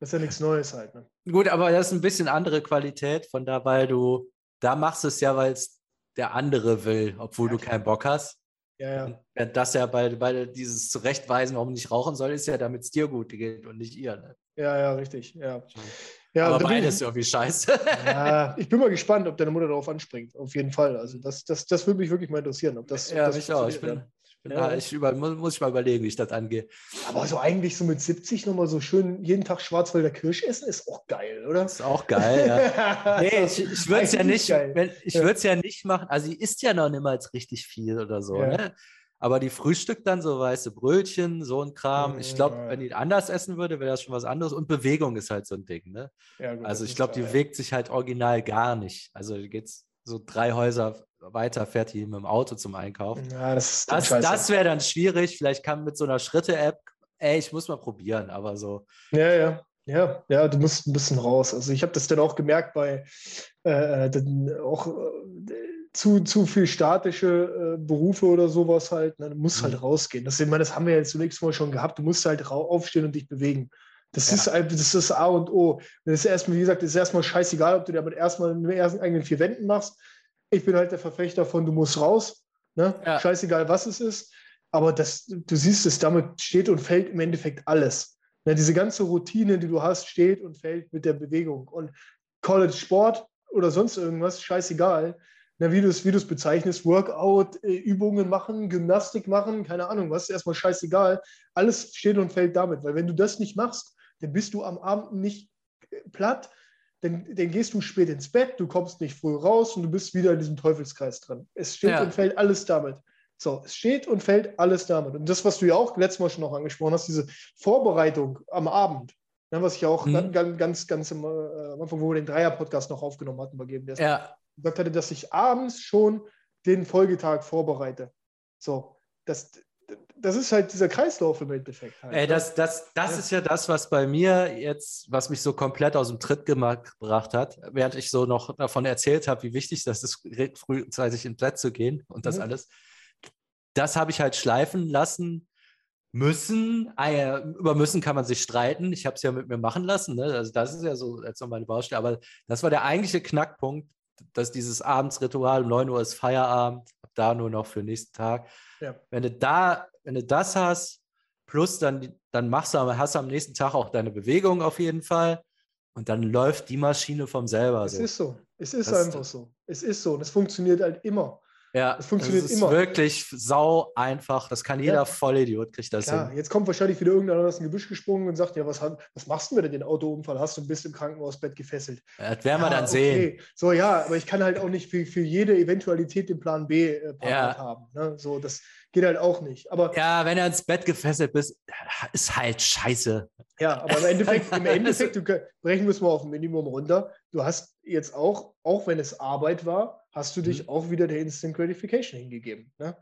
das ist ja nichts Neues halt. Ne? Gut, aber das ist ein bisschen andere Qualität, von da, weil du da machst du es ja, weil es der andere will, obwohl ja, du keinen Bock hast. Ja, ja. Das ja bei, bei dieses Zurechtweisen, warum nicht rauchen soll, ist ja, damit es dir gut geht und nicht ihr. Ne? Ja, ja, richtig. Ja. Ja, aber beides ist irgendwie scheiße. Ja, ich bin mal gespannt, ob deine Mutter darauf anspringt. Auf jeden Fall. Also das, das, das würde mich wirklich mal interessieren. Ob das, ja, das mich auch. Ich bin, ja. ich über, muss, ich mal überlegen, wie ich das angehe. Aber so eigentlich so mit 70 nochmal so schön jeden Tag Schwarzwälder Kirsch essen, ist auch geil, oder? Ist auch geil, ja. nee, ich, ich würde es ja nicht, wenn, ich ja. würde es ja nicht machen. Also sie isst ja noch niemals richtig viel oder so, ja. ne? Aber die frühstückt dann so weiße Brötchen, so ein Kram. Ich glaube, wenn die anders essen würde, wäre das schon was anderes. Und Bewegung ist halt so ein Ding, ne? Ja, gut, also ich glaube, die bewegt sich halt original gar nicht. Also geht's so drei Häuser weiter fährt die mit dem Auto zum Einkaufen. Ja, das das, das wäre dann schwierig. Vielleicht kann mit so einer Schritte-App, ey, ich muss mal probieren, aber so. Ja, ja. Ja, ja, du musst ein bisschen raus. Also ich habe das dann auch gemerkt bei äh, äh auch äh, zu, zu viel statische äh, Berufe oder sowas halt. Ne? Du musst halt mhm. halt rausgehen. Das, ich meine, das haben wir jetzt zunächst mal schon gehabt. Du musst halt aufstehen und dich bewegen. Das, ja. ist, das ist A und O. Das ist erstmal, wie gesagt, das ist erstmal scheißegal, ob du damit erstmal in den ersten eigenen vier Wänden machst ich bin halt der Verfechter von, du musst raus. Ne? Ja. Scheißegal, was es ist. Aber das, du siehst es, damit steht und fällt im Endeffekt alles. Ne? Diese ganze Routine, die du hast, steht und fällt mit der Bewegung. Und College Sport oder sonst irgendwas, scheißegal. Ne? Wie du es wie bezeichnest, Workout, äh, Übungen machen, Gymnastik machen, keine Ahnung was, ist erstmal scheißegal. Alles steht und fällt damit. Weil wenn du das nicht machst, dann bist du am Abend nicht äh, platt, dann, dann, gehst du spät ins Bett, du kommst nicht früh raus und du bist wieder in diesem Teufelskreis drin. Es steht ja. und fällt alles damit. So, es steht und fällt alles damit. Und das, was du ja auch letztes Mal schon noch angesprochen hast, diese Vorbereitung am Abend, ne, was ich ja auch mhm. ganz, ganz, ganz am, äh, am Anfang, wo wir den Dreier-Podcast noch aufgenommen hatten, bei GmbS, ja. gesagt hatte, dass ich abends schon den Folgetag vorbereite. So, das, das ist halt dieser Kreislauf im Endeffekt. Halt, Ey, das das, das ja. ist ja das, was bei mir jetzt, was mich so komplett aus dem Tritt gebracht hat, während ich so noch davon erzählt habe, wie wichtig das ist, frühzeitig ins Bett zu gehen und das mhm. alles. Das habe ich halt schleifen lassen müssen. Ah, über müssen kann man sich streiten. Ich habe es ja mit mir machen lassen. Ne? Also das ist ja so jetzt noch meine Baustelle. Aber das war der eigentliche Knackpunkt, dass dieses Abendsritual, um 9 Uhr ist Feierabend, da nur noch für den nächsten Tag. Ja. Wenn du da, wenn du das hast, plus dann, dann machst du, hast du am nächsten Tag auch deine Bewegung auf jeden Fall. Und dann läuft die Maschine vom selber. Es so. ist so. Es ist das einfach so. Es ist so. Und es funktioniert halt immer. Ja, das funktioniert das ist immer. wirklich sau einfach. Das kann jeder ja. Vollidiot, kriegt das Klar, hin. Jetzt kommt wahrscheinlich wieder irgendeiner aus dem Gebüsch gesprungen und sagt, ja, was, was machst du mit den Autounfall? Hast du ein bisschen im Krankenhausbett gefesselt? Ja, das werden wir dann okay. sehen. So, ja, aber ich kann halt auch nicht für, für jede Eventualität den Plan B äh, ja. haben. Ne? So, das geht halt auch nicht. Aber, ja, wenn du ins Bett gefesselt bist, ist halt scheiße. Ja, aber im Endeffekt, im Endeffekt du, brechen wir es mal auf ein Minimum runter. Du hast jetzt auch, auch wenn es Arbeit war, hast du dich mhm. auch wieder der Instant Gratification hingegeben. Ne?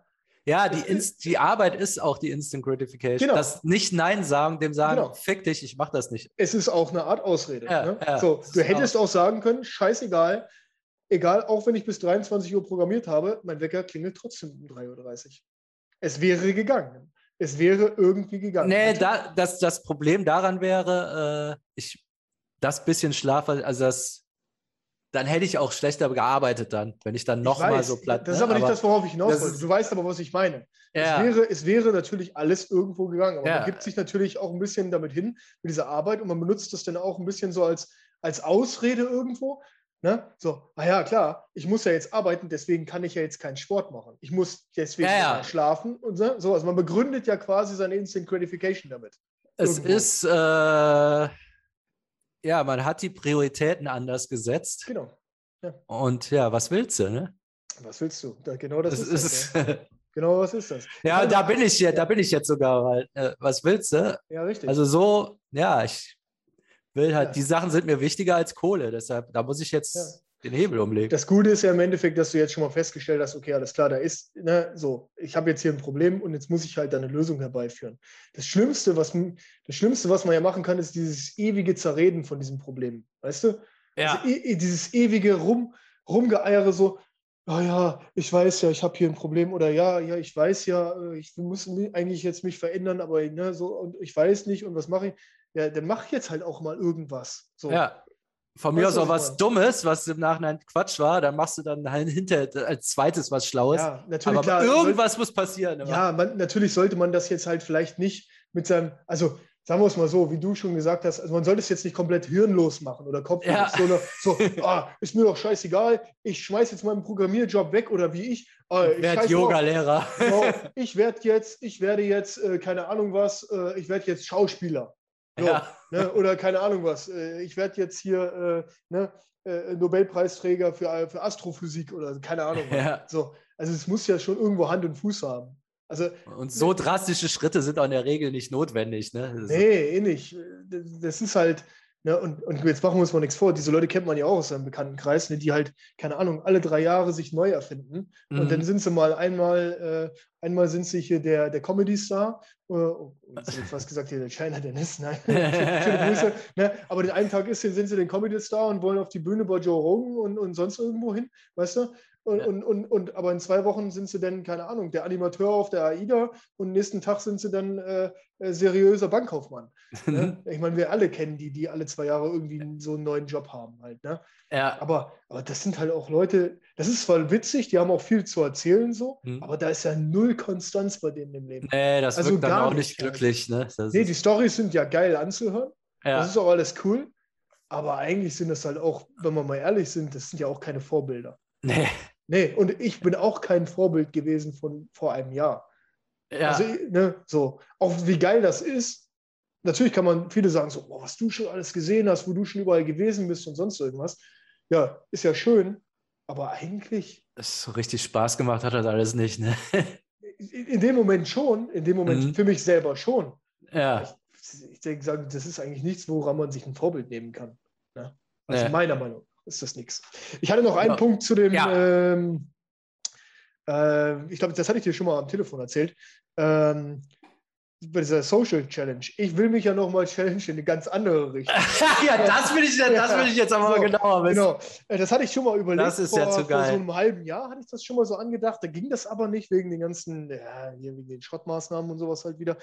Ja, die, Inst die Arbeit ist auch die Instant Gratification. Genau. Das nicht Nein sagen, dem sagen, genau. fick dich, ich mach das nicht. Es ist auch eine Art Ausrede. Ja, ne? ja, so, du hättest auch. auch sagen können, scheißegal, egal, auch wenn ich bis 23 Uhr programmiert habe, mein Wecker klingelt trotzdem um 3.30 Uhr. Es wäre gegangen. Es wäre irgendwie gegangen. Nee, da, das, das Problem daran wäre, äh, ich das bisschen Schlaf, also das dann hätte ich auch schlechter gearbeitet dann, wenn ich dann nochmal so platt. Das ist ne? aber nicht aber das, worauf ich hinaus wollte. Du weißt aber, was ich meine. Ja. Es, wäre, es wäre natürlich alles irgendwo gegangen, aber ja. man gibt sich natürlich auch ein bisschen damit hin, mit dieser Arbeit und man benutzt das dann auch ein bisschen so als, als Ausrede irgendwo. Ne? So, ah ja, klar, ich muss ja jetzt arbeiten, deswegen kann ich ja jetzt keinen Sport machen. Ich muss deswegen ja, schlafen und so. Also man begründet ja quasi seine Instant Gratification damit. Es irgendwo. ist, äh, ja, man hat die Prioritäten anders gesetzt. Genau. Ja. Und ja, was willst du, ne? Was willst du? Da, genau das, das ist, ist das. Ja. Genau, was ist das? ja, da bin ich jetzt, da bin ich jetzt sogar, weil, äh, was willst du? Ja, richtig. Also so, ja, ich will halt, ja. die Sachen sind mir wichtiger als Kohle, deshalb, da muss ich jetzt. Den Hebel umlegen. Das Gute ist ja im Endeffekt, dass du jetzt schon mal festgestellt hast, okay, alles klar, da ist, ne, so, ich habe jetzt hier ein Problem und jetzt muss ich halt eine Lösung herbeiführen. Das Schlimmste, was, das Schlimmste, was man ja machen kann, ist dieses ewige Zerreden von diesem Problem, weißt du? Ja. Also, e, dieses ewige Rum, Rumgeeiere so, oh ja, ich weiß ja, ich habe hier ein Problem oder ja, ja, ich weiß ja, äh, ich muss eigentlich jetzt mich verändern, aber ne, so und ich weiß nicht und was mache ich? Ja, dann mach jetzt halt auch mal irgendwas. So. Ja. Von mir aus auch was Dummes, was im Nachhinein Quatsch war, dann machst du dann halt hinter als zweites was Schlaues. Ja, natürlich. Aber klar, irgendwas soll, muss passieren. Immer. Ja, man, natürlich sollte man das jetzt halt vielleicht nicht mit seinem, also sagen wir es mal so, wie du schon gesagt hast, also man sollte es jetzt nicht komplett hirnlos machen oder kopflos, ja. sondern so, ah, ist mir doch scheißegal, ich schmeiße jetzt meinen Programmierjob weg oder wie ich. Ah, ich werde Yoga-Lehrer. Genau, ich werde jetzt, ich werde jetzt, äh, keine Ahnung was, äh, ich werde jetzt Schauspieler. So, ja. ne, oder keine Ahnung was. Äh, ich werde jetzt hier äh, ne, äh, Nobelpreisträger für, für Astrophysik oder keine Ahnung. Ja. So, also es muss ja schon irgendwo Hand und Fuß haben. Also, und so drastische Schritte sind auch in der Regel nicht notwendig. Ne? Nee, eh nicht. Das ist halt, ne, und, und jetzt machen wir uns mal nichts vor, diese Leute kennt man ja auch aus seinem Bekanntenkreis, ne, die halt, keine Ahnung, alle drei Jahre sich neu erfinden. Mhm. Und dann sind sie mal einmal, äh, einmal sind sie hier der, der Comedy-Star, äh, oh, fast gesagt, hier der China Dennis, nein, schöne Grüße. Ne? Aber den einen Tag ist, sind sie den Comedy-Star und wollen auf die Bühne bei Joe Rogan und, und sonst irgendwo hin, weißt du? Und, ja. und, und, und, aber in zwei Wochen sind sie dann, keine Ahnung, der Animateur auf der AIDA und nächsten Tag sind sie dann äh, äh seriöser Bankkaufmann. ne? Ich meine, wir alle kennen die, die alle zwei Jahre irgendwie so einen neuen Job haben halt. Ne? Ja. Aber, aber das sind halt auch Leute, das ist zwar witzig, die haben auch viel zu erzählen so, mhm. aber da ist ja null Konstanz bei denen im Leben. Nee, das also wirkt dann auch nicht glücklich. Ne? Das nee, die Storys sind ja geil anzuhören. Ja. Das ist auch alles cool. Aber eigentlich sind das halt auch, wenn wir mal ehrlich sind, das sind ja auch keine Vorbilder. Nee. Nee, und ich bin auch kein Vorbild gewesen von vor einem Jahr. Ja. Also, ne, so, auch wie geil das ist. Natürlich kann man viele sagen, so, oh, was du schon alles gesehen hast, wo du schon überall gewesen bist und sonst irgendwas. Ja, ist ja schön, aber eigentlich. Es so richtig Spaß gemacht hat das alles nicht, ne? In dem Moment schon, in dem Moment mhm. für mich selber schon. Ja. Ich, ich denke, das ist eigentlich nichts, woran man sich ein Vorbild nehmen kann. Ne? Also ja. meiner Meinung ist das nichts. Ich hatte noch einen ja. Punkt zu dem, ja. ähm, äh, ich glaube, das hatte ich dir schon mal am Telefon erzählt. Ähm, bei dieser Social Challenge. Ich will mich ja nochmal challenge in eine ganz andere Richtung. ja, das will ich, das will ich jetzt aber so, mal genauer wissen. Genau. Äh, das hatte ich schon mal überlegt. Das ist vor, ja zu geil. Vor so einem halben Jahr hatte ich das schon mal so angedacht. Da ging das aber nicht wegen den ganzen, ja, wegen den Schrottmaßnahmen und sowas halt wieder.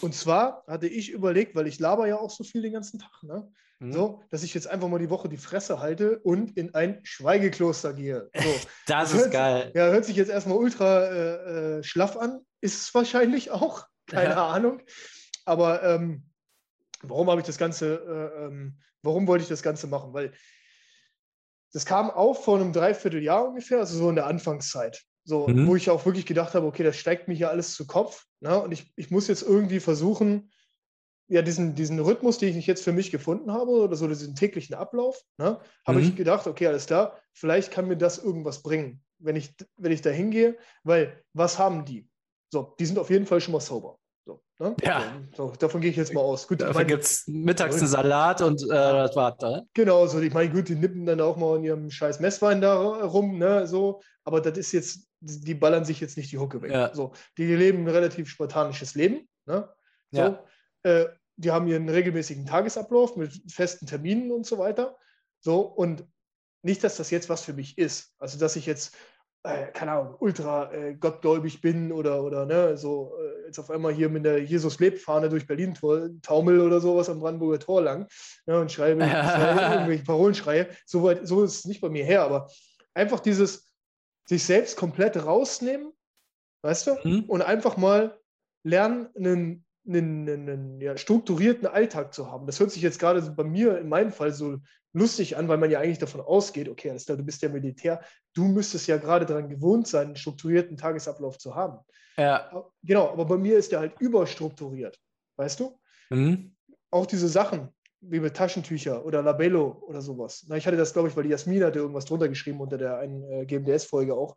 Und zwar hatte ich überlegt, weil ich laber ja auch so viel den ganzen Tag, ne? Mhm. So, dass ich jetzt einfach mal die Woche die Fresse halte und in ein Schweigekloster gehe. So. das, das ist hört, geil. Ja, hört sich jetzt erstmal ultra äh, äh, schlaff an. Ist es wahrscheinlich auch. Keine ja. Ahnung. Aber ähm, warum habe ich das Ganze, äh, ähm, warum wollte ich das Ganze machen? Weil das kam auf vor einem Dreivierteljahr ungefähr, also so in der Anfangszeit. So, mhm. wo ich auch wirklich gedacht habe, okay, das steigt mir hier alles zu Kopf. Ne? Und ich, ich muss jetzt irgendwie versuchen, ja, diesen, diesen Rhythmus, den ich jetzt für mich gefunden habe, oder so diesen täglichen Ablauf, ne, habe mhm. ich gedacht, okay, alles klar, vielleicht kann mir das irgendwas bringen, wenn ich, wenn ich da hingehe, weil was haben die? So, die sind auf jeden Fall schon mal sober. So, ne? Ja. So, davon gehe ich jetzt mal aus. Gut, Dafür gibt es mittags einen Salat und äh, das war's da. Genau, so, ich meine, gut, die nippen dann auch mal in ihrem scheiß Messwein da rum, ne, so, aber das ist jetzt, die ballern sich jetzt nicht die Hucke weg. Ja. So, die leben ein relativ spartanisches Leben, ne? So, ja. äh, die haben ihren regelmäßigen Tagesablauf mit festen Terminen und so weiter. So, und nicht, dass das jetzt was für mich ist. Also, dass ich jetzt, äh, keine Ahnung, ultra äh, gottgläubig bin oder, oder ne, so, äh, jetzt auf einmal hier mit der Jesus lebt Fahne durch Berlin taumel oder sowas am Brandenburger Tor lang ja, und schreibe, schreibe irgendwelche Parolen schreie. So, weit, so ist es nicht bei mir her, aber einfach dieses sich selbst komplett rausnehmen, weißt du, mhm. und einfach mal lernen, einen, einen, einen ja, strukturierten Alltag zu haben. Das hört sich jetzt gerade bei mir in meinem Fall so lustig an, weil man ja eigentlich davon ausgeht, okay, alles klar, du bist ja Militär, du müsstest ja gerade daran gewohnt sein, einen strukturierten Tagesablauf zu haben. Ja. Genau, aber bei mir ist der halt überstrukturiert, weißt du? Mhm. Auch diese Sachen, wie mit Taschentücher oder Labello oder sowas. Na, ich hatte das, glaube ich, weil die Jasmin hatte irgendwas drunter geschrieben unter der einen äh, GMDS-Folge auch.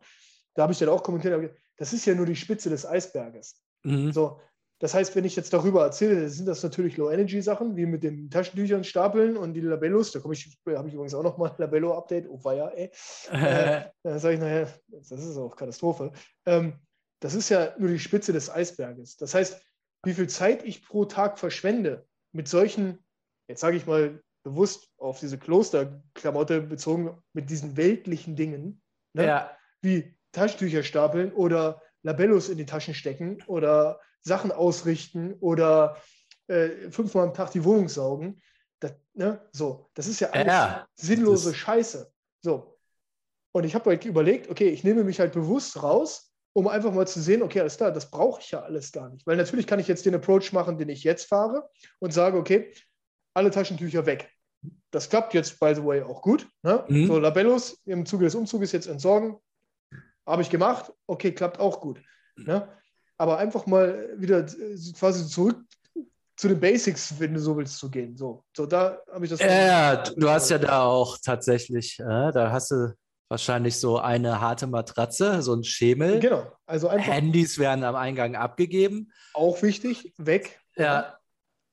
Da habe ich dann auch kommentiert, das ist ja nur die Spitze des Eisberges. Mhm. So, das heißt, wenn ich jetzt darüber erzähle, sind das natürlich Low-Energy-Sachen, wie mit den Taschentüchern stapeln und die Labellos. Da komme ich, habe ich übrigens auch nochmal ein Labello-Update. Oh, ja, ey. äh, dann sage ich nachher, das ist auch Katastrophe. Ähm, das ist ja nur die Spitze des Eisberges. Das heißt, wie viel Zeit ich pro Tag verschwende mit solchen, jetzt sage ich mal bewusst auf diese Klosterklamotte bezogen, mit diesen weltlichen Dingen, ne? ja. wie Taschentücher stapeln oder Labellos in die Taschen stecken oder Sachen ausrichten oder äh, fünfmal am Tag die Wohnung saugen. Das, ne? so, das ist ja alles ja, sinnlose Scheiße. So. Und ich habe halt überlegt, okay, ich nehme mich halt bewusst raus, um einfach mal zu sehen, okay, alles klar, das brauche ich ja alles gar nicht. Weil natürlich kann ich jetzt den Approach machen, den ich jetzt fahre und sage, okay, alle Taschentücher weg. Das klappt jetzt, by the way, auch gut. Ne? Mhm. So, Labellos im Zuge des Umzuges jetzt entsorgen. Habe ich gemacht. Okay, klappt auch gut. Ne? aber einfach mal wieder äh, quasi zurück zu den Basics, wenn du so willst, zu gehen. So, so da habe ich das. Ja, du hast ja da auch tatsächlich, äh, da hast du wahrscheinlich so eine harte Matratze, so ein Schemel. Genau, also einfach. Handys werden am Eingang abgegeben. Auch wichtig, weg. Ja,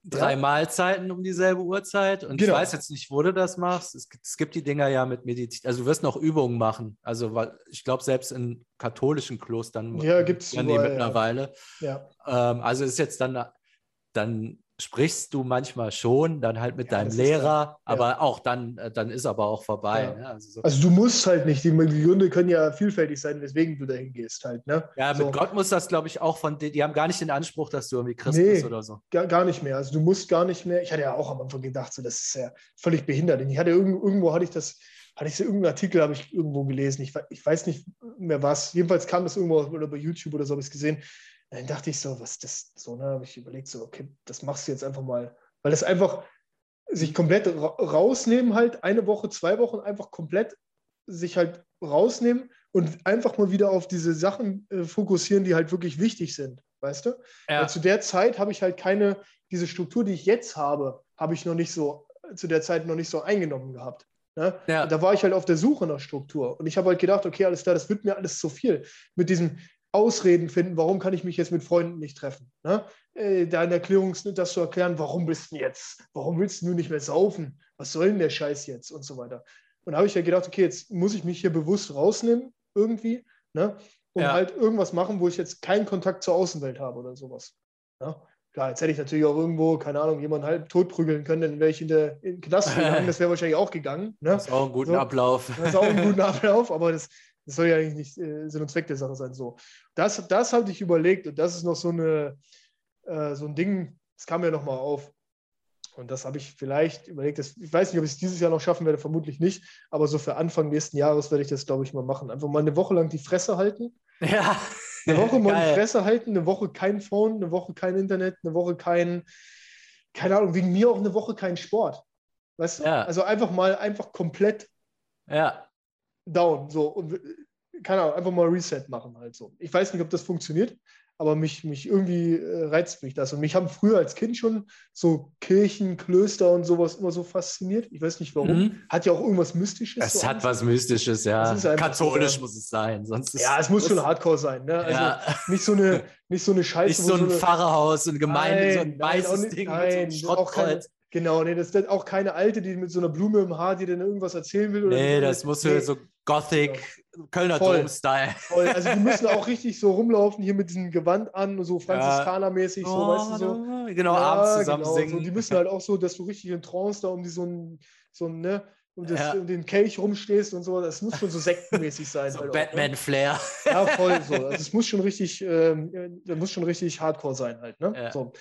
drei ja. Mahlzeiten um dieselbe Uhrzeit. Und genau. ich weiß jetzt nicht, wo du das machst. Es gibt, es gibt die Dinger ja mit Medizin. Also du wirst noch Übungen machen. Also ich glaube, selbst in katholischen Klostern ja, gibt es mittlerweile. Ja. Ähm, also ist jetzt dann, dann sprichst du manchmal schon, dann halt mit ja, deinem Lehrer, dann, aber ja. auch dann, äh, dann ist aber auch vorbei. Ja. Ne? Also, so. also, du musst halt nicht, die Gründe können ja vielfältig sein, weswegen du dahin gehst halt. Ne? Ja, so. mit Gott muss das, glaube ich, auch von, die, die haben gar nicht den Anspruch, dass du irgendwie Christ nee, bist oder so. Gar, gar nicht mehr. Also du musst gar nicht mehr, ich hatte ja auch am Anfang gedacht, so, das ist ja völlig behindert. Ich hatte irgendwo, irgendwo hatte ich das, hatte ich so irgendeinen Artikel, habe ich irgendwo gelesen, ich, ich weiß nicht mehr was, jedenfalls kam das irgendwo oder bei YouTube oder so, habe ich es gesehen, dann dachte ich so, was das so, ne, habe ich überlegt, so, okay, das machst du jetzt einfach mal weil das einfach sich komplett ra rausnehmen, halt eine Woche, zwei Wochen einfach komplett sich halt rausnehmen und einfach mal wieder auf diese Sachen äh, fokussieren, die halt wirklich wichtig sind, weißt du? Ja. Zu der Zeit habe ich halt keine, diese Struktur, die ich jetzt habe, habe ich noch nicht so, zu der Zeit noch nicht so eingenommen gehabt. Ne? Ja. Da war ich halt auf der Suche nach Struktur. Und ich habe halt gedacht, okay, alles klar, das wird mir alles zu viel. Mit diesem, Ausreden finden, warum kann ich mich jetzt mit Freunden nicht treffen. Ne? Äh, da in Erklärung das zu erklären, warum bist du jetzt, warum willst du nicht mehr saufen, was soll denn der Scheiß jetzt und so weiter. Und da habe ich ja gedacht, okay, jetzt muss ich mich hier bewusst rausnehmen irgendwie ne? und ja. halt irgendwas machen, wo ich jetzt keinen Kontakt zur Außenwelt habe oder sowas. Ne? Klar, jetzt hätte ich natürlich auch irgendwo, keine Ahnung, jemanden halb tot prügeln können, dann wäre ich in, der, in den Knast gegangen, das wäre wahrscheinlich auch gegangen. Ne? Das ist auch ein guter so, Ablauf. Das ist auch ein guter Ablauf, aber das, das soll ja eigentlich nicht äh, Sinn und Zweck der Sache sein. So. Das, das hatte ich überlegt und das ist noch so, eine, äh, so ein Ding, das kam ja nochmal auf. Und das habe ich vielleicht überlegt. Das, ich weiß nicht, ob ich es dieses Jahr noch schaffen werde, vermutlich nicht. Aber so für Anfang nächsten Jahres werde ich das, glaube ich, mal machen. Einfach mal eine Woche lang die Fresse halten. Ja. Eine Woche mal Geil. die Fresse halten, eine Woche kein Phone, eine Woche kein Internet, eine Woche kein, keine Ahnung, wegen mir auch eine Woche kein Sport. Weißt du? Ja. Also einfach mal einfach komplett ja down. So, und keine Ahnung, einfach mal Reset machen halt so. Ich weiß nicht, ob das funktioniert, aber mich, mich irgendwie äh, reizt mich das. Und mich haben früher als Kind schon so Kirchen, Klöster und sowas immer so fasziniert. Ich weiß nicht warum. Mhm. Hat ja auch irgendwas Mystisches. Es so hat was Mystisches, ja. Katholisch so, muss es sein. Sonst ja, es muss schon Hardcore sein. Ne? Also ja. nicht, so eine, nicht so eine Scheiße. Nicht so ein so eine, Pfarrerhaus, eine Gemeinde, nein, so ein weißes Ding nein, mit so einem Schrottkreuz. Genau, nee, das ist auch keine alte, die mit so einer Blume im Haar, die dann irgendwas erzählen will. Oder nee, das muss nee. so Gothic, ja. Kölner Dom-Style. Also die müssen auch richtig so rumlaufen, hier mit diesem Gewand an, so Franziskaner-mäßig, so, weißt du, so. Genau, ja, abends zusammen genau, singen. So, die müssen halt auch so, dass du richtig in Trance da um die so ein, so ein, ne, und, das, und den Kelch rumstehst und so, das muss schon so sektenmäßig sein. so halt Batman-Flair. Ja, voll so. Also es muss schon richtig, ähm, muss schon richtig hardcore sein halt, ne? So.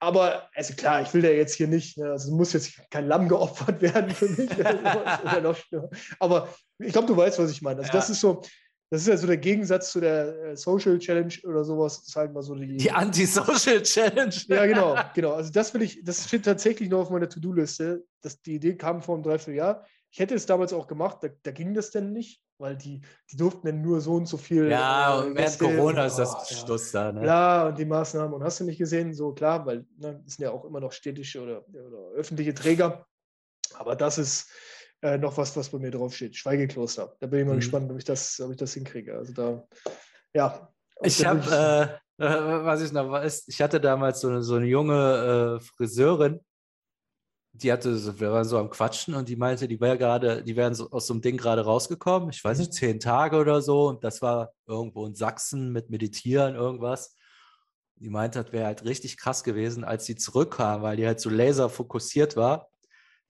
Aber, also klar, ich will da jetzt hier nicht, ne, also muss jetzt kein Lamm geopfert werden für mich. Aber ich glaube, du weißt, was ich meine. Also ja. das ist so, das ist ja so der Gegensatz zu der äh, Social Challenge oder sowas. Das ist halt mal so die. Die Anti-Social Challenge. ja, genau, genau. Also das will ich, das steht tatsächlich noch auf meiner To-Do-Liste. Die Idee kam vor einem Dreivierteljahr. Ich hätte es damals auch gemacht, da, da, ging das denn nicht, weil die, die durften dann nur so und so viel. Ja, äh, und während Corona ist das oh, Schluss ja. da. Ne? Ja, und die Maßnahmen, und hast du nicht gesehen, so klar, weil ne, das sind ja auch immer noch städtische oder, oder öffentliche Träger. Aber das ist, äh, noch was, was bei mir draufsteht. Schweigekloster. Da bin ich mal mhm. gespannt, ob ich, das, ob ich das hinkriege. Also da, ja. Ich habe, äh, äh, was ich noch weiß, ich hatte damals so eine, so eine junge äh, Friseurin, die hatte, wir waren so am Quatschen und die meinte, die wäre gerade, die wären so aus so einem Ding gerade rausgekommen, ich weiß nicht, mhm. zehn Tage oder so, und das war irgendwo in Sachsen mit Meditieren, irgendwas. Die meinte, das wäre halt richtig krass gewesen, als sie zurückkam, weil die halt so laser fokussiert war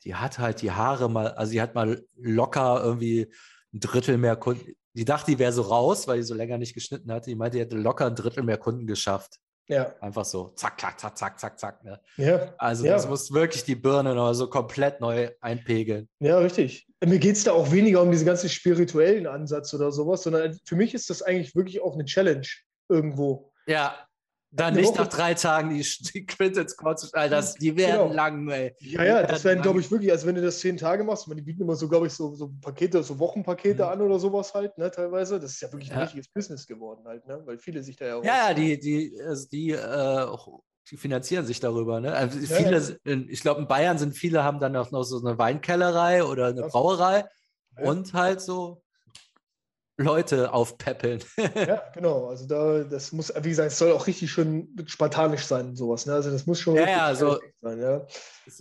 die hat halt die Haare mal, also sie hat mal locker irgendwie ein Drittel mehr Kunden. Die dachte, die wäre so raus, weil die so länger nicht geschnitten hatte. Die meinte, die hätte locker ein Drittel mehr Kunden geschafft. Ja. Einfach so, zack, zack, zack, zack, zack, zack. Ne? Ja. Also ja. das muss wirklich die Birne noch so komplett neu einpegeln. Ja, richtig. Mir geht es da auch weniger um diesen ganzen spirituellen Ansatz oder sowas, sondern für mich ist das eigentlich wirklich auch eine Challenge irgendwo. Ja, dann nicht Woche. nach drei Tagen die, die Quintet Alter, das, die werden genau. lang, ey. Ja, ja, das werden, glaube ich, wirklich, also wenn du das zehn Tage machst, die bieten immer so, glaube ich, so, so Pakete, so Wochenpakete mhm. an oder sowas halt, ne, teilweise. Das ist ja wirklich ein richtiges Business geworden halt, ne, weil viele sich da ja auch. Ja, ja, die, die, also die, äh, die finanzieren sich darüber, ne? Also viele, ja. ich glaube, in Bayern sind viele, haben dann auch noch so eine Weinkellerei oder eine Brauerei und halt so Leute aufpäppeln. ja, genau. Also da, das muss, wie gesagt, es soll auch richtig schön spartanisch sein, sowas. Ne? Also das muss schon ja, ja, so sein, ja.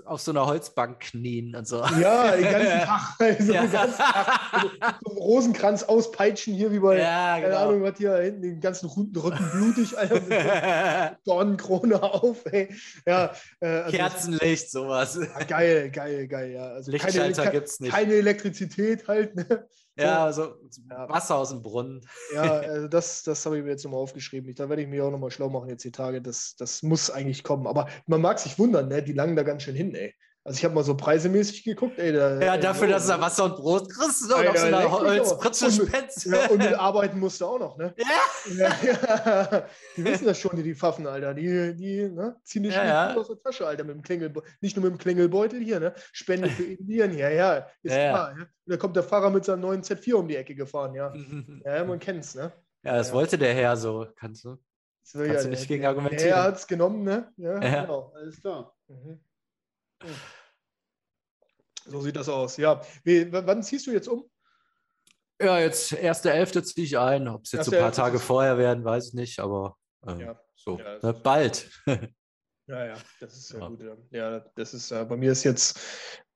Auf so einer Holzbank knien und so. Ja, den ganzen Tag. Also ja. ganzen Tag also, so einen Rosenkranz auspeitschen hier, wie bei, ja, genau. keine Ahnung, was hier hinten, den ganzen Rücken blutig, Alter, mit Dornenkrone auf, ey. Ja, äh, also Kerzenlicht, sowas. Ja, geil, geil, geil, ja. Also Lichtschalter keine, gibt's nicht. Keine Elektrizität halt, ne? Ja, also Wasser aus dem Brunnen. Ja, also das, das habe ich mir jetzt nochmal aufgeschrieben. Da werde ich mich auch nochmal schlau machen jetzt die Tage. Das, das muss eigentlich kommen. Aber man mag sich wundern, ne? die langen da ganz schön hin, ey. Also ich habe mal so preisemäßig geguckt, ey. Da, ja, dafür, dass du da Wasser und Brot kriegst und auf so einer Holzpritsche spendst. Ja, und mit Arbeiten musst du auch noch, ne? Ja. ja, ja. Die wissen das schon, die, die Pfaffen, Alter. Die, die ne? ziehen die ja, aus der Tasche, Alter, mit dem Klingelbeutel. Nicht nur mit dem Klingelbeutel hier, ne? Spende für Indien, ja, ja, ist klar. Ja. Da kommt der Fahrer mit seinem neuen Z4 um die Ecke gefahren, ja. ja, man kennt's, ne? Ja, das wollte der Herr so, kannst du? So, kannst du nicht der, gegen argumentieren. Er hat es genommen, ne? Ja, genau, alles klar. Mhm. So sieht das aus. Ja. Wie, wann ziehst du jetzt um? Ja, jetzt 1.11. ziehe ich ein. Ob es jetzt so ein paar Tage vorher werden, weiß ich nicht, aber äh, ja. so ja, ne, bald. ja, ja, das ist ja, ja. gut. Ja, das ist äh, bei mir ist jetzt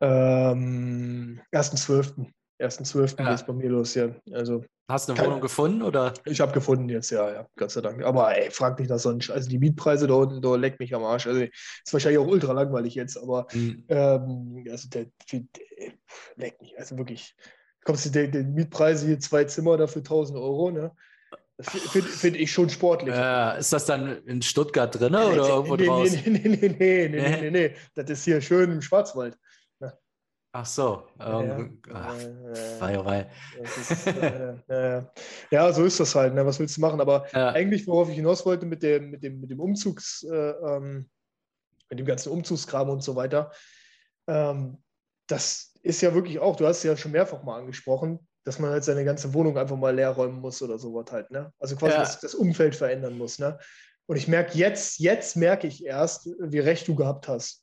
ähm, 1.12. 1.12. Ja. geht es bei mir los, ja. Also, Hast du eine Wohnung gefunden oder? Ich habe gefunden jetzt, ja, ja, Gott sei Dank. Aber ey, frag mich das sonst. Also die Mietpreise da unten, da leckt mich am Arsch. Also ist wahrscheinlich auch ultra langweilig jetzt, aber mhm. ähm, also der, der, leckt mich. Also wirklich, kommst du die, die Mietpreise hier zwei Zimmer dafür 1000 Euro, ne? Finde find ich schon sportlich. Äh, ist das dann in Stuttgart drin oder nee, irgendwo nee, draußen? Nee, nee, nee, nee, nee, nee, nee, nee. Das ist hier schön im Schwarzwald. Ach so. Ähm, ja, ach, äh, äh, ja, so ist das halt. Ne? Was willst du machen? Aber ja. eigentlich, worauf ich hinaus wollte mit dem, mit dem, mit dem Umzugs, äh, ähm, mit dem ganzen Umzugskram und so weiter, ähm, das ist ja wirklich auch, du hast es ja schon mehrfach mal angesprochen, dass man halt seine ganze Wohnung einfach mal leer räumen muss oder sowas halt. Ne? Also quasi ja. das, das, Umfeld verändern muss. Ne? Und ich merke jetzt, jetzt merke ich erst, wie recht du gehabt hast.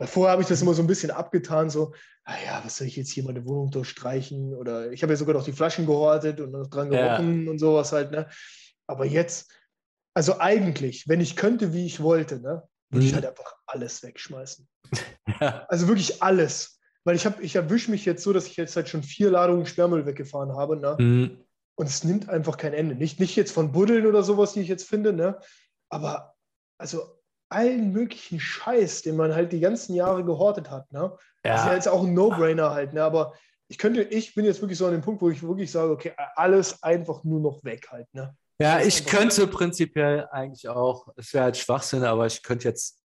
Vorher habe ich das immer so ein bisschen abgetan, so, naja, was soll ich jetzt hier meine Wohnung durchstreichen? Oder ich habe ja sogar noch die Flaschen gehortet und noch dran gerochen ja. und sowas halt, ne? Aber jetzt, also eigentlich, wenn ich könnte, wie ich wollte, ne, würde mhm. ich halt einfach alles wegschmeißen. Ja. Also wirklich alles. Weil ich habe, ich erwische mich jetzt so, dass ich jetzt halt schon vier Ladungen Sperrmüll weggefahren habe, ne? Mhm. Und es nimmt einfach kein Ende. Nicht, nicht jetzt von Buddeln oder sowas, die ich jetzt finde, ne? Aber also allen möglichen Scheiß, den man halt die ganzen Jahre gehortet hat. Ne? Ja. Das ist ja jetzt auch ein No-Brainer halt, ne? aber ich könnte, ich bin jetzt wirklich so an dem Punkt, wo ich wirklich sage, okay, alles einfach nur noch weg halt. Ne? Ja, ich könnte prinzipiell eigentlich auch, es wäre halt Schwachsinn, aber ich könnte jetzt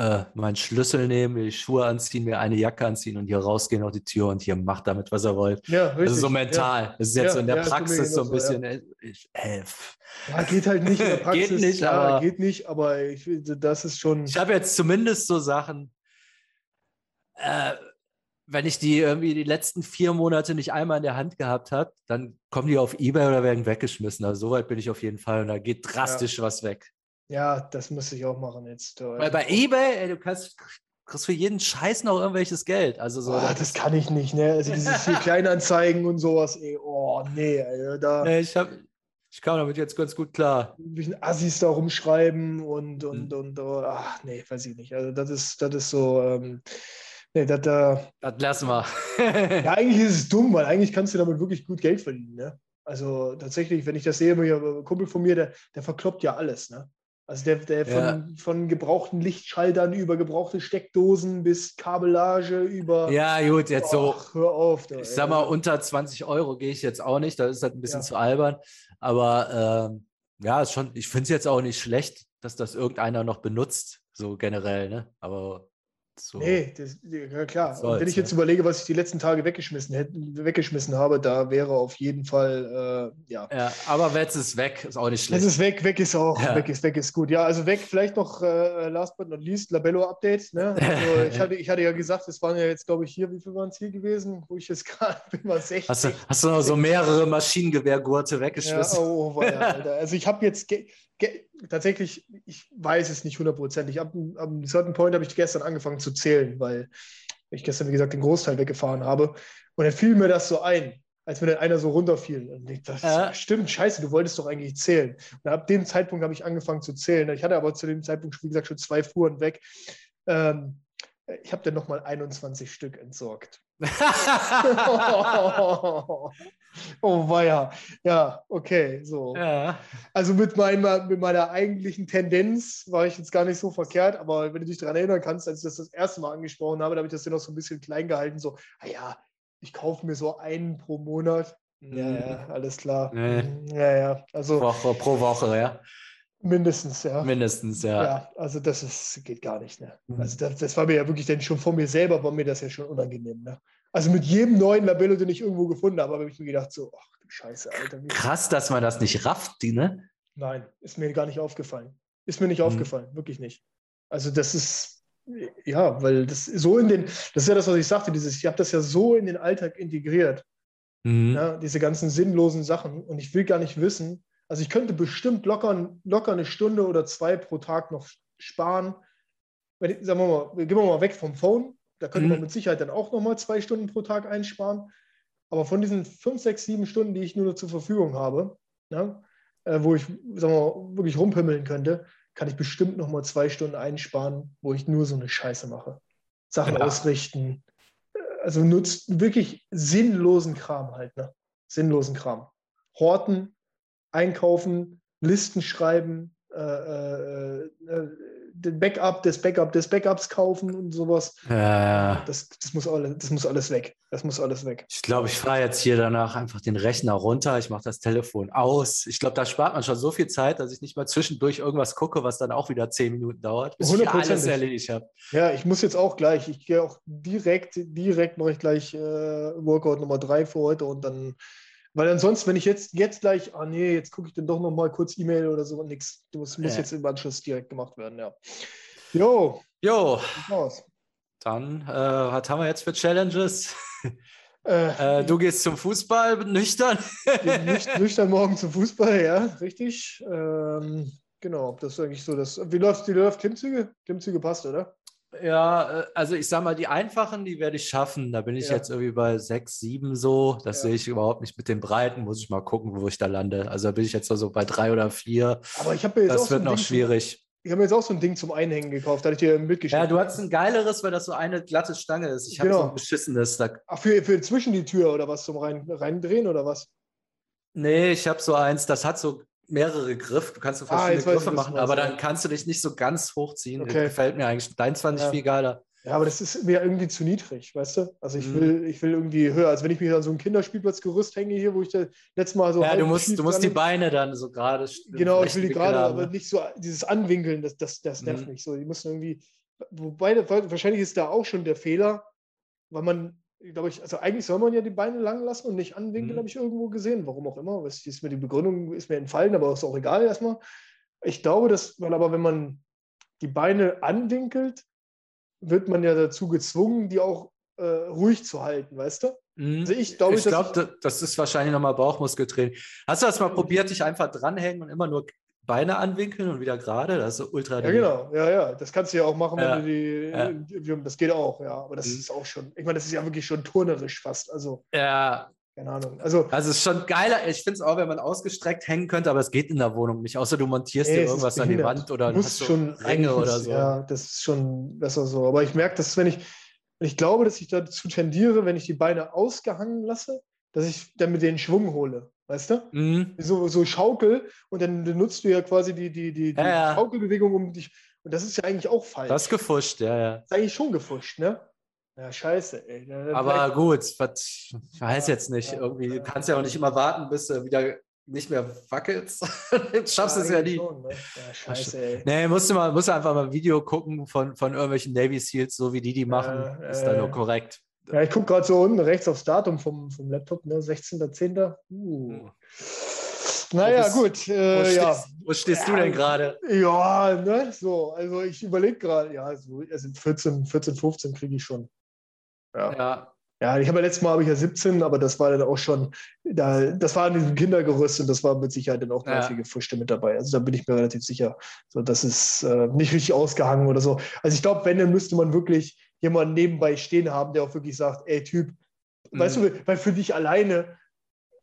äh, meinen Schlüssel nehmen, mir die Schuhe anziehen, mir eine Jacke anziehen und hier rausgehen auf die Tür und hier macht damit, was er wollt. Ja, richtig. Also so mental. Ja. Das ist jetzt ja, so in der ja, Praxis so ein bisschen. Ja. Ich, äh, ja, geht halt nicht in der Praxis. geht nicht, aber, geht nicht, aber ich, das ist schon. Ich habe jetzt zumindest so Sachen. Äh, wenn ich die irgendwie die letzten vier Monate nicht einmal in der Hand gehabt habe, dann kommen die auf Ebay oder werden weggeschmissen. Also soweit bin ich auf jeden Fall und da geht drastisch ja. was weg. Ja, das müsste ich auch machen jetzt. Weil bei Ebay, ey, du kannst, kriegst für jeden Scheiß noch irgendwelches Geld. Also so, oh, das, das kann ich nicht, ne? Also diese viel Kleinanzeigen und sowas, ey, oh nee, ey, da. Nee, ich habe ich kam damit jetzt ganz gut klar. Ein bisschen Assis da rumschreiben und, und, hm. und, oh, ach nee, weiß ich nicht. Also das ist, das ist so, ähm, Nee, das, äh, das lassen wir. ja, eigentlich ist es dumm, weil eigentlich kannst du damit wirklich gut Geld verdienen. Ne? Also tatsächlich, wenn ich das sehe, ein Kumpel von mir, der, der verkloppt ja alles. Ne? Also der, der von, ja. von gebrauchten Lichtschaltern über gebrauchte Steckdosen bis Kabellage über. Ja, gut, jetzt oh, so. Hör auf. Da, ich sag mal, unter 20 Euro gehe ich jetzt auch nicht, das ist halt ein bisschen ja. zu albern. Aber ähm, ja, ist schon, ich finde es jetzt auch nicht schlecht, dass das irgendeiner noch benutzt, so generell, ne? Aber so. Nee, das, ja klar. Und wenn ich jetzt ne? überlege, was ich die letzten Tage weggeschmissen, hätte, weggeschmissen habe, da wäre auf jeden Fall, äh, ja. Ja, aber Wetz ist weg, ist auch nicht schlecht. Wetz ist weg, weg ist auch, ja. weg ist weg ist gut. Ja, also weg, vielleicht noch äh, last but not least, Labello-Update. Ne? Also ich, hatte, ich hatte ja gesagt, es waren ja jetzt, glaube ich, hier, wie viel waren es hier gewesen, wo ich jetzt gerade bin, mal 60. Hast du, hast du noch so mehrere Maschinengewehrgurte weggeschmissen? Ja, oh, oh, ja, Alter. Also ich habe jetzt, tatsächlich, ich weiß es nicht hundertprozentig. Ab, ab einem certain Point habe ich gestern angefangen zu zählen, weil ich gestern, wie gesagt, den Großteil weggefahren habe. Und dann fiel mir das so ein, als mir dann einer so runterfiel. Und ich dachte, ja. stimmt, scheiße, du wolltest doch eigentlich zählen. Und ab dem Zeitpunkt habe ich angefangen zu zählen. Ich hatte aber zu dem Zeitpunkt, wie gesagt, schon zwei Fuhren weg. Ähm, ich habe dann nochmal 21 Stück entsorgt. Oh weia. Ja, okay. So. Ja. Also mit meiner, mit meiner eigentlichen Tendenz war ich jetzt gar nicht so verkehrt, aber wenn du dich daran erinnern kannst, als ich das das erste Mal angesprochen habe, da habe ich das ja noch so ein bisschen klein gehalten, so, ah ja, ich kaufe mir so einen pro Monat. Ja, ja, mhm. alles klar. Nee. Mhm, ja, ja. Also, Woche, pro Woche, ja. Mindestens, ja. Mindestens, ja. Ja, also das ist, geht gar nicht. Ne? Mhm. Also das, das war mir ja wirklich dann schon von mir selber, war mir das ja schon unangenehm. Ne? Also mit jedem neuen Labello, den ich irgendwo gefunden habe, habe ich mir gedacht, so, ach du Scheiße, Alter. Krass, dass man das nicht rafft, die, ne? Nein, ist mir gar nicht aufgefallen. Ist mir nicht mhm. aufgefallen, wirklich nicht. Also das ist, ja, weil das so in den, das ist ja das, was ich sagte, dieses, ich habe das ja so in den Alltag integriert. Mhm. Ja, diese ganzen sinnlosen Sachen. Und ich will gar nicht wissen, also ich könnte bestimmt locker, locker eine Stunde oder zwei pro Tag noch sparen. Wenn, sagen wir mal, gehen wir mal weg vom Phone, da könnte mhm. man mit Sicherheit dann auch nochmal zwei Stunden pro Tag einsparen. Aber von diesen fünf, sechs, sieben Stunden, die ich nur noch zur Verfügung habe, ne, äh, wo ich sagen wir mal, wirklich rumpimmeln könnte, kann ich bestimmt nochmal zwei Stunden einsparen, wo ich nur so eine Scheiße mache. Sachen ja. ausrichten. Äh, also nutzt wirklich sinnlosen Kram halt. Ne? Sinnlosen Kram. Horten, einkaufen, Listen schreiben, äh, äh, äh den Backup des Backup des Backups kaufen und sowas. Ja. Das, das, muss alles, das muss alles weg. Das muss alles weg. Ich glaube, ich fahre jetzt hier danach einfach den Rechner runter. Ich mache das Telefon aus. Ich glaube, da spart man schon so viel Zeit, dass ich nicht mal zwischendurch irgendwas gucke, was dann auch wieder zehn Minuten dauert, bis ich alles erledigt habe. Ja, ich muss jetzt auch gleich. Ich gehe auch direkt, direkt mache ich gleich äh, Workout Nummer drei für heute und dann weil ansonsten, wenn ich jetzt, jetzt gleich, ah nee, jetzt gucke ich dann doch noch mal kurz E-Mail oder so und nichts. Das muss äh. jetzt im Anschluss direkt gemacht werden, ja. Jo. Jo. Dann, äh, was haben wir jetzt für Challenges? Äh, äh, du gehst zum Fußball nüchtern? nüchtern morgen zum Fußball, ja, richtig. Ähm, genau, das ist eigentlich so. Das, wie läuft die läuft Klimmzüge? Klimmzüge passt, oder? Ja, äh, also ich sag mal, die einfachen, die werde ich schaffen. Da bin ich ja. jetzt irgendwie bei sechs, sieben so. Das ja. sehe ich überhaupt nicht mit den Breiten. Muss ich mal gucken, wo ich da lande. Also da bin ich jetzt so bei drei oder vier. Aber ich habe jetzt Das wird so noch Ding schwierig. Ich habe jetzt auch so ein Ding zum Einhängen gekauft. Da hatte ich dir mitgeschickt. Ja, du hast ein geileres, weil das so eine glatte Stange ist. Ich genau. habe so ein beschissenes. Da Ach, für, für zwischen die Tür oder was zum rein, reindrehen oder was? Nee, ich habe so eins, das hat so mehrere Griffe, du kannst so ah, verschiedene ah, Griffe machen, aber dann kannst du dich nicht so ganz hochziehen. Okay. Das gefällt mir eigentlich. Dein fand ich ja. viel geiler. Ja, aber das ist mir irgendwie zu niedrig, weißt du? Also ich mhm. will, ich will irgendwie höher. Also wenn ich mich an so ein Kinderspielplatzgerüst hänge hier, wo ich da letztes Mal so. Ja, du musst, du musst die Beine dann so gerade. Genau, ich will die gerade, aber nicht so dieses Anwinkeln, das, das, das nervt mhm. mich so. Die müssen irgendwie. Wobei, wahrscheinlich ist da auch schon der Fehler, weil man, glaube ich, also eigentlich soll man ja die Beine lang lassen und nicht anwinkeln, mhm. habe ich irgendwo gesehen. Warum auch immer. Was ist mir die Begründung, ist mir entfallen, aber ist auch egal erstmal. Ich glaube, dass, weil aber wenn man die Beine anwinkelt, wird man ja dazu gezwungen, die auch äh, ruhig zu halten, weißt du? Mhm. Also ich glaube, ich glaube, das ist wahrscheinlich nochmal Bauchmuskeltraining. Hast du das mal probiert, dich einfach dranhängen und immer nur Beine anwinkeln und wieder gerade? Das ist ultra. Ja, genau. Ja, ja. Das kannst du ja auch machen, ja. wenn du die. Ja. Das geht auch, ja. Aber das mhm. ist auch schon. Ich meine, das ist ja wirklich schon turnerisch fast. Also. Ja. Keine Ahnung. Also, also es ist schon geiler. Ich finde es auch, wenn man ausgestreckt hängen könnte, aber es geht in der Wohnung nicht. Außer du montierst nee, dir irgendwas an die Wand oder muss schon Ringe oder so. Ja, das ist schon besser so. Aber ich merke, dass wenn ich, ich glaube, dass ich dazu tendiere, wenn ich die Beine ausgehangen lasse, dass ich dann mit denen Schwung hole. Weißt du? Mhm. So, so Schaukel und dann nutzt du ja quasi die, die, die, die ja, ja. Schaukelbewegung, um dich. Und das ist ja eigentlich auch falsch. Das ist gefuscht, ja, ja. Das ist eigentlich schon gefuscht, ne? Ja, scheiße, ey. Aber gut, was, weiß jetzt nicht. Irgendwie, du kannst ja auch nicht immer warten, bis du wieder nicht mehr wackelst. schaffst es ja nie. Schon, ne? ja, scheiße, ey. Nee, musst du, mal, musst du einfach mal ein Video gucken von, von irgendwelchen Navy Seals, so wie die die machen. Äh, ist dann nur korrekt. Ja, ich gucke gerade so unten rechts aufs Datum vom, vom Laptop, ne? 16.10. Uh. Hm. Naja, bist, gut. Äh, wo, ja. stehst, wo stehst du denn gerade? Ja, ne, so. Also ich überlege gerade, ja, so, also 14, 14, 15 kriege ich schon. Ja. ja. Ja, ich habe ja letztes Mal habe ich ja 17, aber das war dann auch schon, da, das war in diesem Kindergerüst und das war mit Sicherheit dann auch ja. vier Früchte mit dabei. Also da bin ich mir relativ sicher. So, das ist äh, nicht richtig ausgehangen oder so. Also ich glaube, wenn, dann müsste man wirklich jemanden nebenbei stehen haben, der auch wirklich sagt, ey Typ, mhm. weißt du, weil für dich alleine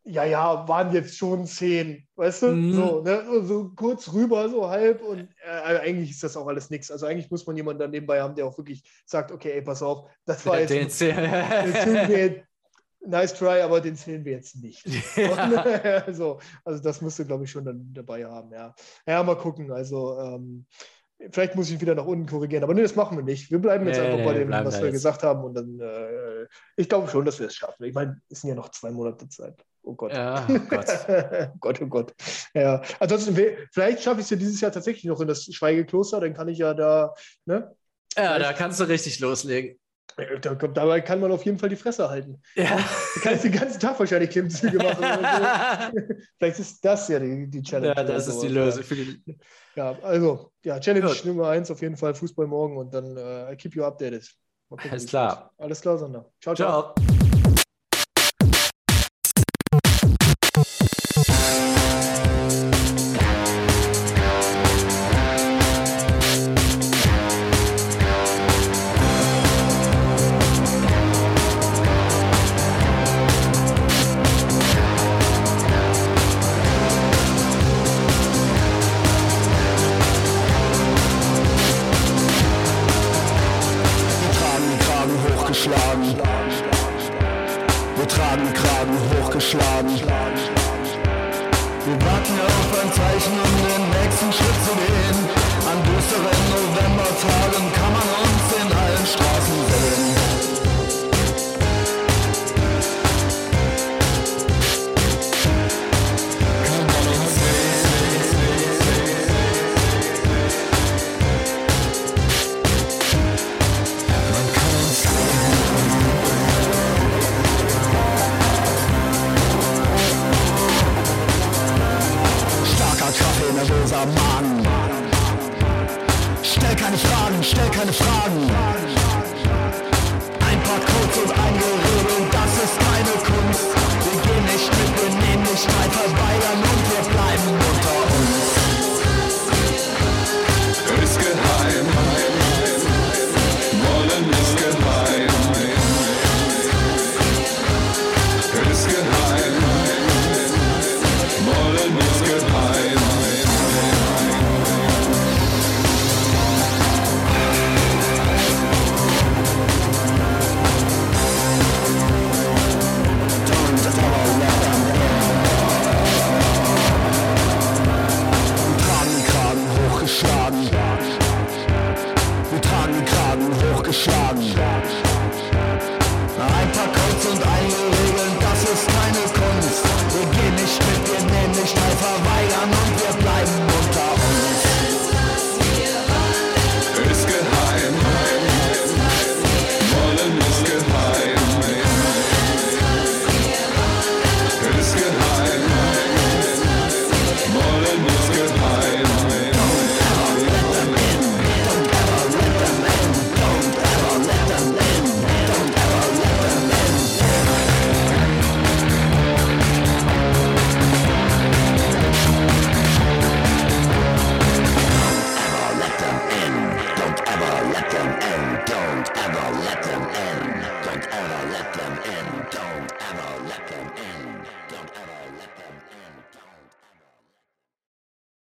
ja, ja, waren jetzt schon zehn, weißt du? Mhm. So, ne? so kurz rüber, so halb und äh, eigentlich ist das auch alles nichts. Also eigentlich muss man jemanden da nebenbei haben, der auch wirklich sagt, okay, ey, pass auf, das war jetzt, den zählen wir, nice try, aber den zählen wir jetzt nicht. Ja. so, also das musst du, glaube ich, schon dann dabei haben, ja. Ja, mal gucken, also ähm, Vielleicht muss ich wieder nach unten korrigieren, aber nee, das machen wir nicht. Wir bleiben jetzt nee, einfach nee, bei dem, was wir jetzt. gesagt haben und dann, äh, ich glaube schon, dass wir es schaffen. Ich meine, es sind ja noch zwei Monate Zeit. Oh Gott. Ja, oh Gott. Gott, oh Gott. Ja, ansonsten, vielleicht schaffe ich es ja dieses Jahr tatsächlich noch in das Schweigekloster, dann kann ich ja da, ne? Ja, da kannst du richtig loslegen. Da, dabei kann man auf jeden Fall die Fresse halten. Ja. Du kannst den ganzen Tag wahrscheinlich Klimmzüge machen. So. Vielleicht ist das ja die, die Challenge. Ja, das ist die Lösung. Für die... Ja, also, ja, Challenge Gut. Nummer eins auf jeden Fall Fußball morgen und dann uh, keep you updated. Gucken, Alles klar. Alles klar, Sander. ciao. ciao. ciao.